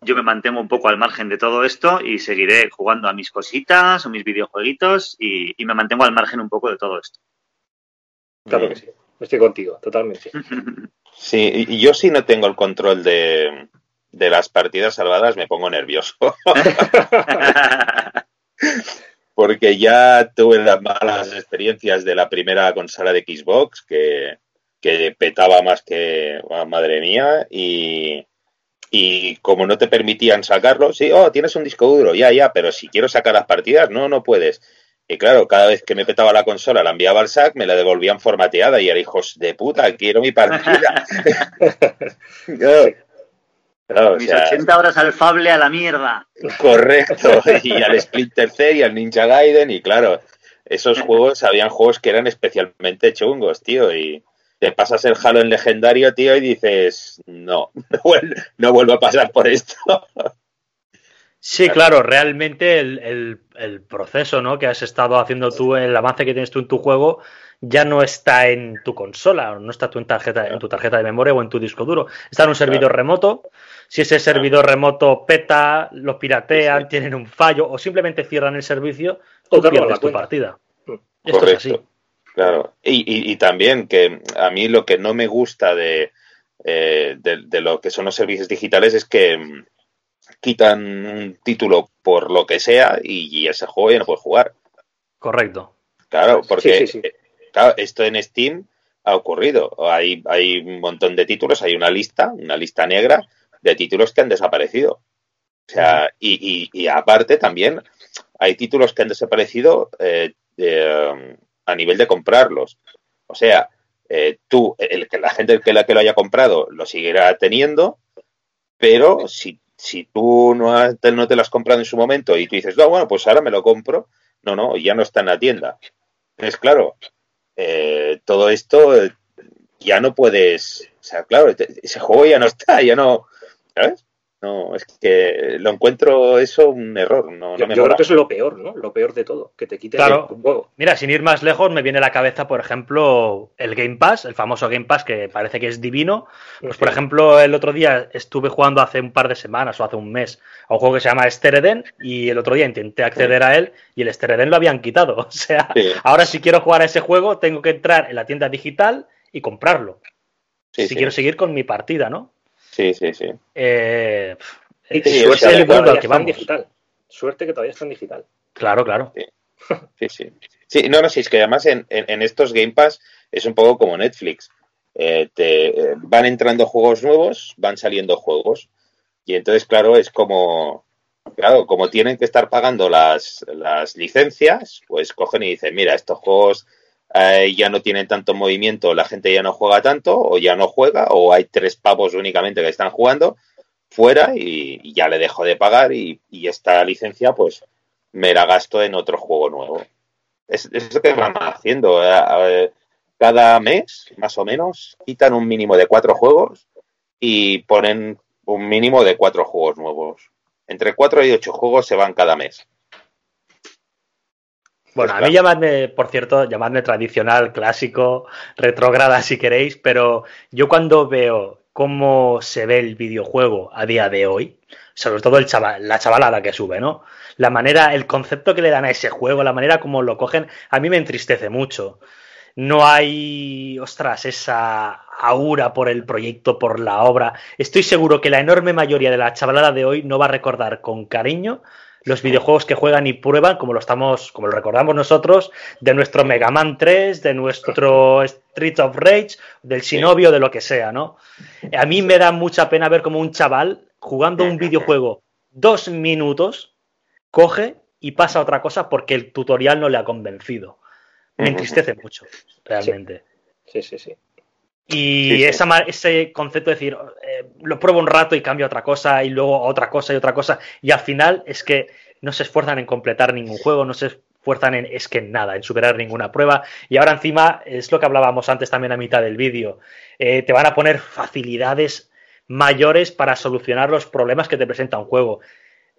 Yo me mantengo un poco al margen de todo esto y seguiré jugando a mis cositas o mis videojueguitos y, y me mantengo al margen un poco de todo esto. Claro que sí. Estoy contigo, totalmente. Sí, y y yo si no tengo el control de, de las partidas salvadas me pongo nervioso. Porque ya tuve las malas experiencias de la primera consola de Xbox que, que petaba más que ah, madre mía y, y como no te permitían sacarlo, sí, oh, tienes un disco duro, ya, ya, pero si quiero sacar las partidas, no, no puedes. Y claro, cada vez que me petaba la consola, la enviaba al SAC, me la devolvían formateada y era hijos de puta, quiero mi partida. Claro. Claro, o mis sea, 80 horas alfable a la mierda. correcto. Y al Splinter Cell y al Ninja Gaiden, y claro, esos juegos, habían juegos que eran especialmente chungos, tío, y te pasas el Halo en legendario, tío, y dices, no, no vuelvo a pasar por esto. Sí, claro, realmente el, el- el proceso ¿no? que has estado haciendo tú, el avance que tienes tú en tu juego, ya no está en tu consola, no está en, tarjeta, en tu tarjeta de memoria o en tu disco duro. Está en un servidor remoto. Si ese servidor remoto peta, lo piratean, Sí, sí. tienen un fallo o simplemente cierran el servicio, tú pierdes tu partida. Mm. Esto es así. Claro. Y, y- y también que a mí lo que no me gusta de, eh, de, de lo que son los servicios digitales es que mm, quitan un título por lo que sea y, y ese juego ya no puedes jugar. Correcto. Claro, porque Sí, sí, sí. Esto en Steam ha ocurrido. Hay, hay un montón de títulos, hay una lista, una lista negra de títulos que han desaparecido. O sea, y, aparte también hay títulos que han desaparecido eh, um, a nivel de comprarlos. O sea, eh, tú, el la gente que, la, que lo haya comprado lo seguirá teniendo, pero si, si tú no, has- no te lo has comprado en su momento y tú dices, no, bueno, pues ahora me lo compro, no, no, ya no está en la tienda. Entonces, claro, eh, todo esto eh, ya no puedes, o sea, claro, ese juego ya no está, ya no, ¿sabes? No, es que lo encuentro eso un error, no, Yo, no me yo creo que es lo peor, ¿no? Lo peor de todo, que te quiten Claro. el juego. Mira, sin ir más lejos, me viene a la cabeza, por ejemplo, el Game Pass, el famoso Game Pass que parece que es divino. Pues, por ejemplo, el otro día estuve jugando hace un par de semanas o hace un mes a un juego que se llama Stereden y el otro día intenté acceder a él y el Stereden lo habían quitado. O sea, Sí. ahora si quiero jugar a ese juego tengo que entrar en la tienda digital y comprarlo. Sí, si sí. quiero seguir con mi partida, ¿no? Sí, sí, sí. Eh, sí, el o sea, al que vamos. digital. Suerte que todavía está en digital. Claro, claro. Sí, sí. Sí, no, no, sí, es que además en, en- en estos Game Pass es un poco como Netflix. Eh, te, eh, van entrando juegos nuevos, van saliendo juegos. Y entonces, claro, es como, claro, como tienen que estar pagando las, las licencias, pues cogen y dicen, mira, estos juegos eh, ya no tienen tanto movimiento, la gente ya no juega tanto, o ya no juega, o hay tres pavos únicamente que están jugando, fuera y, ya le dejo de pagar y, y esta licencia, pues me la gasto en otro juego nuevo. Es, es lo que van haciendo. eh, eh, Cada mes, más o menos, quitan un mínimo de cuatro juegos y ponen un mínimo de cuatro juegos nuevos. Entre cuatro y ocho juegos se van cada mes. Bueno, Pues a mí llamadme, por cierto, llamadme tradicional, clásico, retrógrada si queréis, pero yo cuando veo cómo se ve el videojuego a día de hoy, sobre todo el chaval, la chavalada que sube, ¿no? La manera, el concepto que le dan a ese juego, la manera como lo cogen, a mí me entristece mucho. No hay, ostras, esa aura por el proyecto, por la obra. Estoy seguro que la enorme mayoría de la chavalada de hoy no va a recordar con cariño los videojuegos que juegan y prueban, como lo estamos, como lo recordamos nosotros, de nuestro Mega Man 3, de nuestro Street of Rage, del Sinovio, de lo que sea, ¿no? A mí me da mucha pena ver como un chaval jugando un videojuego dos minutos, coge y pasa a otra cosa porque el tutorial no le ha convencido. Me entristece mucho, realmente. Sí, sí, sí. Y Sí. Esa, ese concepto de decir, eh, lo pruebo un rato y cambio a otra cosa, y luego otra cosa y otra cosa, y al final es que no se esfuerzan en completar ningún juego, no se esfuerzan en, es que en nada, en superar ninguna prueba, y ahora encima, es lo que hablábamos antes también a mitad del vídeo, eh, te van a poner facilidades mayores para solucionar los problemas que te presenta un juego.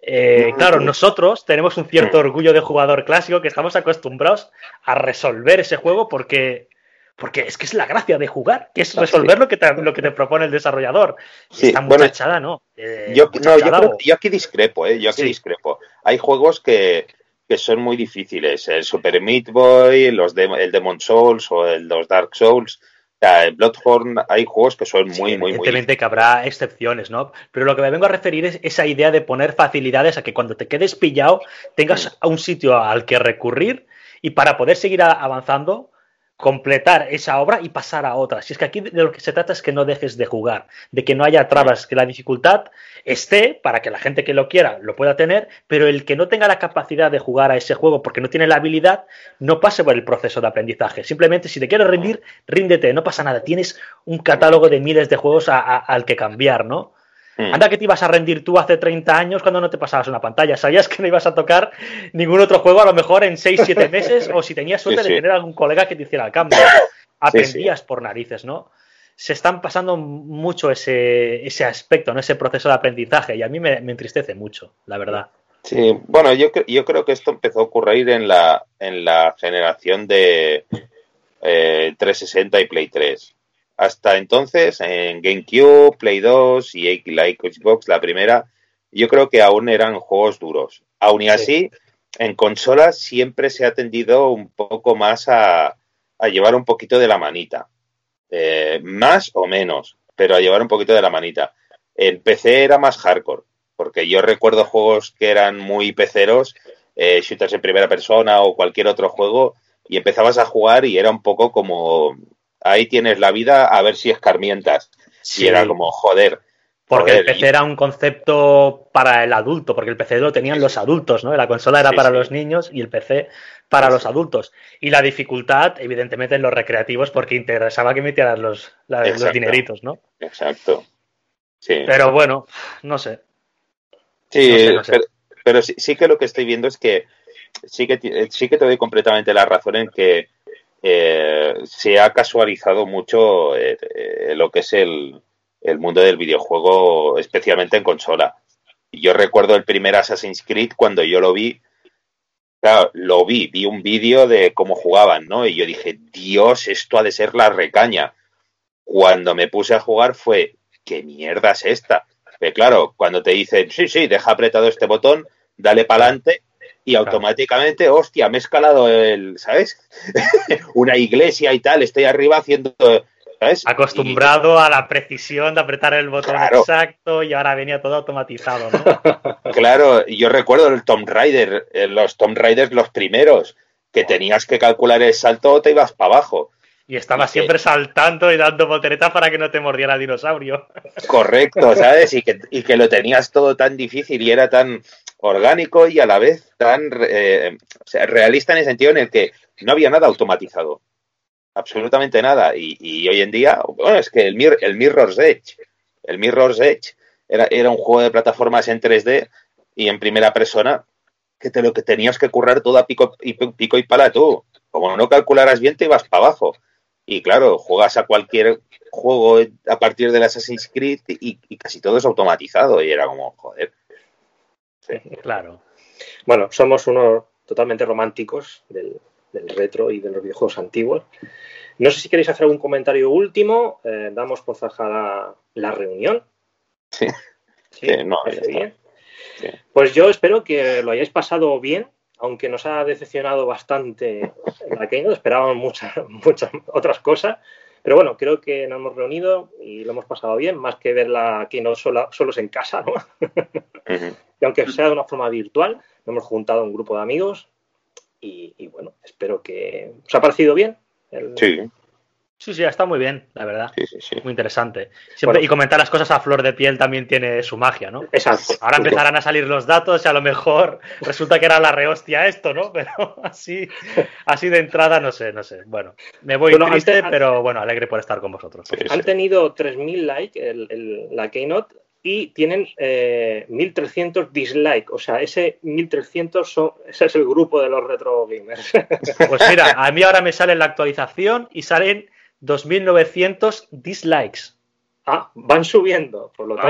Eh, claro, nosotros tenemos un cierto orgullo de jugador clásico que estamos acostumbrados a resolver ese juego porque, porque es que es la gracia de jugar, que es resolver lo que te, lo que te propone el desarrollador. Sí, Esta bueno, muchachada no. Eh, Yo, no, yo, muchachada, creo- o- yo aquí discrepo, ¿eh? Yo aquí Sí. discrepo. Hay juegos que, que son muy difíciles. El Super Meat Boy, los de, el Demon Souls o el, los Dark Souls. El Bloodborne, hay juegos que son muy, Sí, muy, muy evidentemente que habrá excepciones, ¿no? Pero lo que me vengo a referir es esa idea de poner facilidades a que cuando te quedes pillado tengas un sitio al que recurrir y para poder seguir avanzando, completar esa obra y pasar a otra. Si es que aquí de lo que se trata es que no dejes de jugar, de que no haya trabas, que la dificultad esté para que la gente que lo quiera lo pueda tener, pero el que no tenga la capacidad de jugar a ese juego porque no tiene la habilidad, no pase por el proceso de aprendizaje. Simplemente si te quieres rendir, ríndete, no pasa nada. Tienes un catálogo de miles de juegos a- a- al que cambiar, ¿no? Mm. Anda que te ibas a rendir tú hace 30 años cuando no te pasabas una pantalla. Sabías que no ibas a tocar ningún otro juego a lo mejor en 6, 7 meses o si tenías suerte Sí, de tener algún colega que te hiciera el cambio. Aprendías por narices, ¿no? Se están pasando mucho ese, ese aspecto, ¿no? Ese proceso de aprendizaje y a mí me, me entristece mucho, la verdad. Sí, bueno, yo, yo creo que esto empezó a ocurrir en la, en la generación de eh, 360 y Play 3. Hasta entonces, en GameCube, Play 2 y la Xbox, la primera, yo creo que aún eran juegos duros. Aún y así, en consolas siempre se ha tendido un poco más a, a llevar un poquito de la manita. Eh, más o menos, pero a llevar un poquito de la manita. En PC era más hardcore, porque yo recuerdo juegos que eran muy peceros, eh, shooters en primera persona o cualquier otro juego, y empezabas a jugar y era un poco como, ahí tienes la vida, a ver si escarmientas. Sí. Y era como, joder. Porque joder, el PC y- era un concepto para el adulto, porque el PC lo tenían los adultos, ¿no? La consola era Sí, para los niños y el PC para los adultos. Y la dificultad, evidentemente, en los recreativos, porque interesaba que metieras los, la- los dineritos, ¿no? Exacto. Sí. Pero bueno, no sé. Sí, No sé, no sé. Pero, pero sí, sí que lo que estoy viendo es que sí que, ti- sí que te doy completamente la razón en que eh, se ha casualizado mucho eh, eh, lo que es el, el mundo del videojuego, especialmente en consola. Yo recuerdo el primer Assassin's Creed cuando yo lo vi, claro, lo vi, vi un vídeo de cómo jugaban, ¿no? Y yo dije, Dios, esto ha de ser la recaña. Cuando me puse a jugar fue, ¿qué mierda es esta? Claro, cuando te dicen, sí, sí, deja apretado este botón, dale para adelante y automáticamente, hostia, me he escalado el, ¿sabes? Una iglesia y tal, estoy arriba haciendo, ¿sabes? Acostumbrado a la precisión de apretar el botón Claro. exacto y ahora venía todo automatizado, ¿no? Claro, yo recuerdo el Tomb Raider, eh, los Tomb Raiders los primeros, que tenías que calcular el salto o te ibas para abajo. Y estaba siempre saltando y dando volteretas para que no te mordiera el dinosaurio. Correcto, ¿sabes? Y que, y que lo tenías todo tan difícil y era tan orgánico y a la vez tan eh, realista en el sentido en el que no había nada automatizado. Absolutamente nada. Y, hoy en día, bueno, es que el, Mir- el Mirror's Edge, el Mirror's Edge era, era un juego de plataformas en 3D y en primera persona que te lo que tenías que currar todo a pico y, pico y pala tú. Como no calcularas bien, te ibas para abajo. Y claro, juegas a cualquier juego a partir del Assassin's Creed y casi todo es automatizado. Y era como, joder. Claro. Bueno, somos unos totalmente románticos del, del retro y de los videojuegos antiguos. No sé si queréis hacer algún comentario último. eh, damos por zanjada la reunión. Sí. Sí, Sí, no, bien. Sí. Pues yo espero que lo hayáis pasado bien, aunque nos ha decepcionado bastante la Keynote. Esperábamos muchas, muchas otras cosas. Pero bueno, creo que nos hemos reunido y lo hemos pasado bien, más que ver la Keynote sola, solos en casa, ¿no? Y aunque sea de una forma virtual, nos hemos juntado un grupo de amigos y, y bueno, espero que os ha parecido bien. El- Sí, Sí, sí, está muy bien, la verdad. sí, sí, sí. Muy interesante. Siempre, Bueno. y comentar las cosas a flor de piel también tiene su magia, ¿no? Exacto. Ahora empezarán a salir los datos y a lo mejor resulta que era la rehostia esto, ¿no? Pero así, así de entrada, no sé, no sé. Bueno, me voy Bueno, triste, antes- pero bueno, alegre por estar con vosotros. Sí, sí. Han tenido 3.000 likes la Keynote y tienen eh, 1.300 dislikes. O sea, ese 1.300 son, ese es el grupo de los retro gamers. Pues mira, a mí ahora me sale la actualización y salen 2.900 dislikes. ah, van subiendo. Por lo tanto,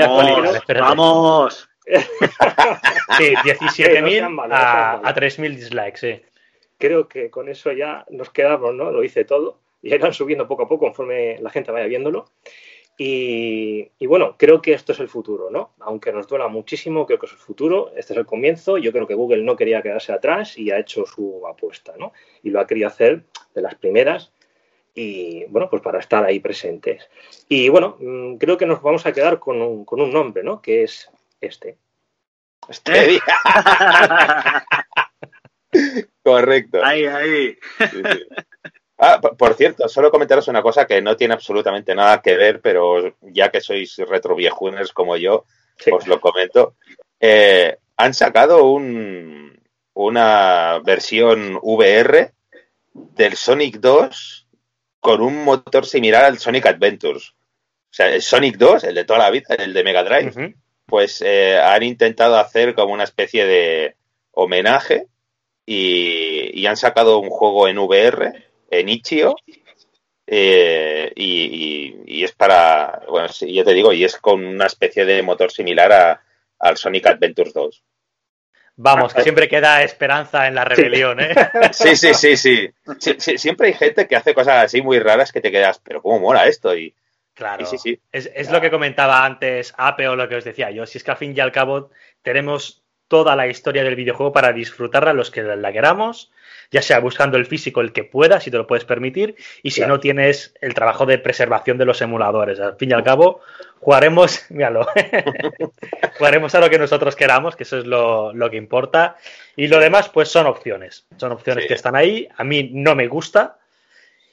Vamos. Sí, Eh, no 17.000 sean malos, no sean a, a 3.000 dislikes, sí. creo que con eso ya nos quedamos, ¿no? Lo hice todo. Y irán subiendo poco a poco conforme la gente vaya viéndolo. Y, y bueno, creo que esto es el futuro, ¿no? Aunque nos duela muchísimo, creo que es el futuro. Este es el comienzo. Yo creo que Google no quería quedarse atrás y ha hecho su apuesta, ¿no? Y lo ha querido hacer de las primeras. Y bueno, pues para estar ahí presentes. Y bueno, mm, creo que nos vamos a quedar con un, con un nombre, ¿no? Que es este. Stadia. Correcto. ahí, ahí. Sí, sí. Ah, por- cierto, solo comentaros una cosa que no tiene absolutamente nada que ver, pero ya que sois retro viejuners como yo, Sí. os lo comento. Eh, han sacado un, una versión VR del Sonic 2 con un motor similar al Sonic Adventures. O sea, el Sonic 2, el de toda la vida, el de Mega Drive, pues eh, han intentado hacer como una especie de homenaje y, y han sacado un juego en VR, en Itch.io, eh, y, y- y es para, bueno, sí, ya te digo, y es con una especie de motor similar a, al Sonic Adventures 2. Vamos, que siempre queda esperanza en la rebelión, ¿eh? Sí, sí, sí, sí. Siempre hay gente que hace cosas así muy raras que te quedas, pero ¿cómo mola esto? Y, Claro. sí, sí. Es, es lo que comentaba antes Ape o lo que os decía yo. Si es que al fin y al cabo tenemos toda la historia del videojuego para disfrutarla los que la queramos, ya sea buscando el físico el que pueda, si te lo puedes permitir, y si Claro. no tienes el trabajo de preservación de los emuladores. Al fin y al cabo, jugaremos, míralo, jugaremos a lo que nosotros queramos, que eso es lo, lo que importa. Y lo demás, pues son opciones. Son opciones Sí. que están ahí. A mí no me gusta.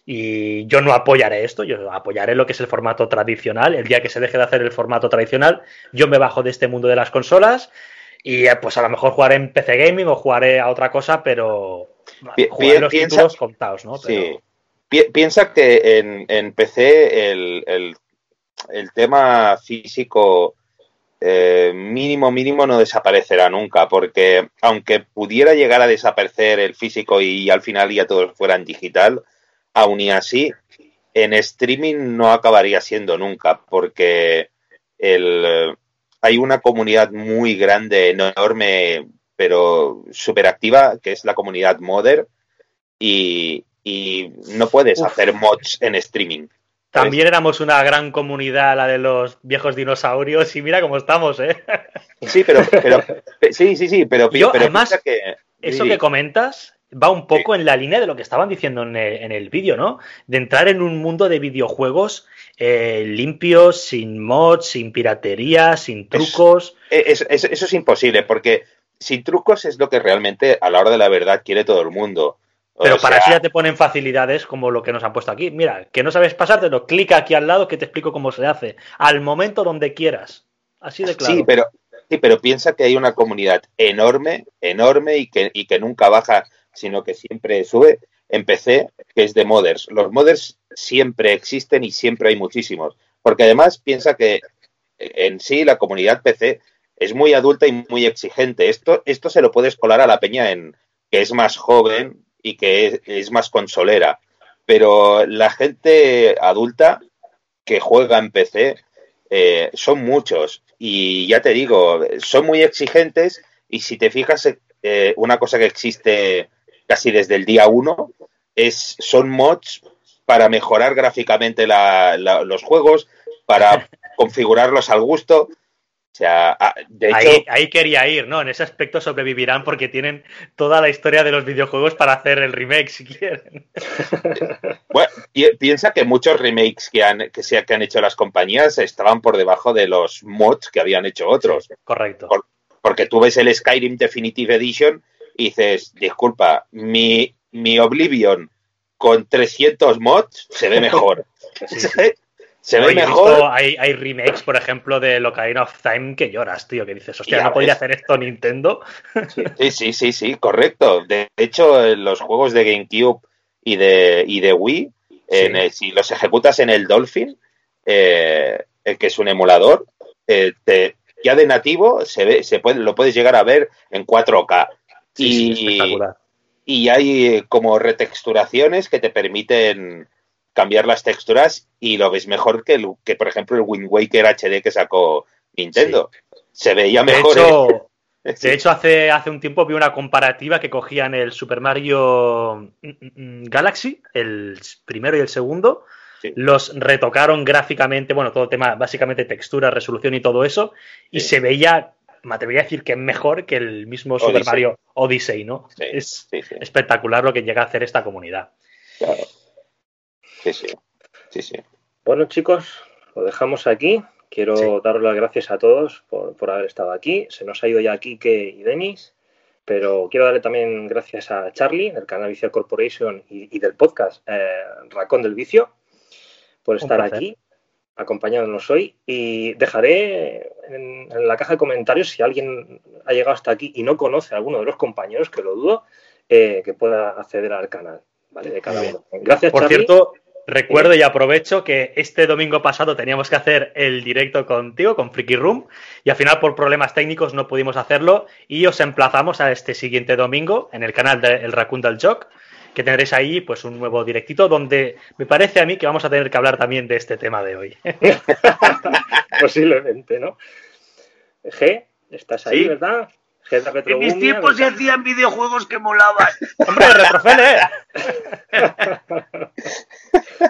Y yo no apoyaré esto, yo apoyaré lo que es el formato tradicional. El día que se deje de hacer el formato tradicional, yo me bajo de este mundo de las consolas y eh, pues a lo mejor jugaré en PC Gaming o jugaré a otra cosa, pero Pi- los piensa- títulos contados, ¿no? Sí. Pero- Pi- piensa que en, en PC el, el- el tema físico eh, mínimo, mínimo no desaparecerá nunca, porque aunque pudiera llegar a desaparecer el físico y al final ya todos fueran digital, aún y así, en streaming no acabaría siendo nunca, porque el, hay una comunidad muy grande, enorme, pero súper activa, que es la comunidad Modder, y, y no puedes Uf. hacer mods en streaming. También éramos una gran comunidad, la de los viejos dinosaurios, y mira cómo estamos, ¿eh? Sí, pero, pero sí, sí, sí, pero, Yo, pero además, que Eso sí, que comentas va un poco en la línea de lo que estaban diciendo en el, en el vídeo, ¿no? De entrar en un mundo de videojuegos eh, limpios, sin mods, sin piratería, sin trucos. es- es- eso es imposible, porque sin trucos es lo que realmente a la hora de la verdad quiere todo el mundo. O Pero para sea, eso ya te ponen facilidades como lo que nos han puesto aquí. Mira, que no sabes pasártelo, clica aquí al lado que te explico cómo se hace. Al momento donde quieras. Así de claro. Sí, pero, sí, pero piensa que hay una comunidad enorme, enorme y que, y que nunca baja, sino que siempre sube en PC, que es de modders. Los modders siempre existen y siempre hay muchísimos. Porque además piensa que en sí la comunidad PC es muy adulta y muy exigente. Esto, esto se lo puedes colar a la peña en que es más joven y que es, más consolera. Pero la gente adulta que juega en PC eh, son muchos y ya te digo, son muy exigentes y si te fijas, eh, una cosa que existe casi desde el día uno es son mods para mejorar gráficamente los juegos, para configurarlos al gusto. O sea, ah, de hecho, Ahí, ahí quería ir, ¿no? En ese aspecto sobrevivirán porque tienen toda la historia de los videojuegos para hacer el remake si quieren. Bueno, pi- piensa que muchos remakes que han, que, se, que han hecho las compañías estaban por debajo de los mods que habían hecho otros. Correcto. Por- porque tú ves el Skyrim Definitive Edition y dices, disculpa, mi, mi Oblivion con 300 mods se ve mejor. Sí, se No, ve mejor. visto- hay, hay remakes, por ejemplo, de Ocarina of Time que lloras, tío, que dices, hostia, Ya ¿no podría ves. hacer esto Nintendo? Sí, sí, sí, sí, correcto. De hecho, los juegos de GameCube y de, y de Wii, en Sí. el- si los ejecutas en el Dolphin, eh, que es un emulador, eh, te- ya de nativo se ve, se puede, lo puedes llegar a ver en 4K. Sí, sí, y, espectacular. y hay como retexturaciones que te permiten cambiar las texturas y lo ves mejor que, el- que por ejemplo, el Wind Waker HD que sacó Nintendo. Se veía De mejor. hecho, ¿eh? de hecho hace, hace un tiempo vi una comparativa que cogían el Super Mario mm, mm, Galaxy, el primero y el segundo, Sí. los retocaron gráficamente, bueno, todo el tema, básicamente textura, resolución y todo eso, y se veía, me atrevería a decir que mejor que el mismo Super. Mario Odyssey, ¿no? Sí, es sí, sí. espectacular lo que llega a hacer esta comunidad. Sí, sí. Sí, sí. Bueno, chicos, lo dejamos aquí. Quiero Sí. daros las gracias a todos por, por haber estado aquí. Se nos ha ido ya Kike y Denis, pero quiero darle también gracias a Charlie del canal Vicio Corporation y, y del podcast eh, Racón del Vicio por estar aquí acompañándonos hoy y dejaré en, en la caja de comentarios si alguien ha llegado hasta aquí y no conoce a alguno de los compañeros, que lo dudo, eh, que pueda acceder al canal, ¿vale? De cada uno. Gracias, Por Charlie. cierto, recuerdo y aprovecho que este domingo pasado teníamos que hacer el directo contigo, con Freaky Room, y al final por problemas técnicos no pudimos hacerlo y os emplazamos a este siguiente domingo en el canal de El Raccoon del Jock, que tendréis ahí pues un nuevo directito donde me parece a mí que vamos a tener que hablar también de este tema de hoy. Posiblemente, ¿no? G, estás ahí, Sí. ¿verdad? En mis tiempos se hacían videojuegos que molaban. ¡Hombre, Retrofele!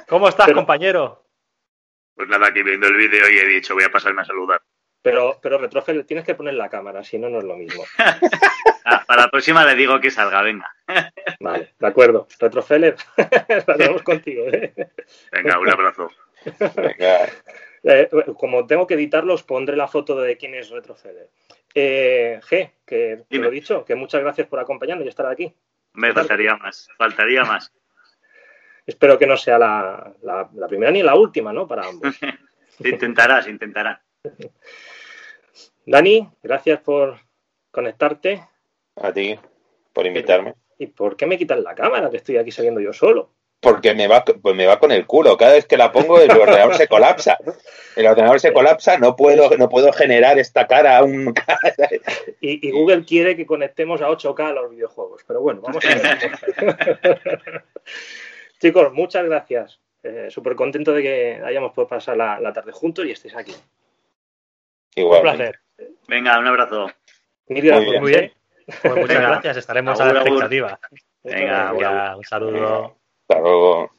¿Cómo estás, Pero- compañero? Pues nada, aquí viendo el vídeo y he dicho, voy a pasarme a saludar. Pero, pero Retrofel, tienes que poner la cámara, si no, no es lo mismo. Ah, para la próxima le digo que salga, venga. Vale, de acuerdo. Retrofeller, la tenemos contigo. ¿eh? Venga, un abrazo. Venga, Eh, como tengo que editarlos, pondré la foto de quién es Retrofeller. Eh, G, que te lo he dicho, que muchas gracias por acompañarnos y estar aquí. Me faltaría más, faltaría más. Espero que no sea la, la- la primera ni la última, ¿no? Para ambos. Se intentará, se intentará. Dani, gracias por conectarte. a ti por invitarme. ¿Y por qué me quitas la cámara? Que estoy aquí saliendo yo solo. Porque me va, pues me va con el culo. Cada vez que la pongo, el ordenador se colapsa. El ordenador se colapsa, no puedo, no puedo generar esta cara aún. Y, y Google quiere que conectemos a 8K a los videojuegos. Pero bueno, vamos a ver. Chicos, muchas gracias. Súper contento de que hayamos podido pasar la, la tarde juntos y estéis aquí. Un Igual. placer. Venga, un abrazo. Mil gracias. bien. Muy bien. Pues muchas Venga. gracias, estaremos a la agur. expectativa. Venga, Venga, un saludo. Hasta luego.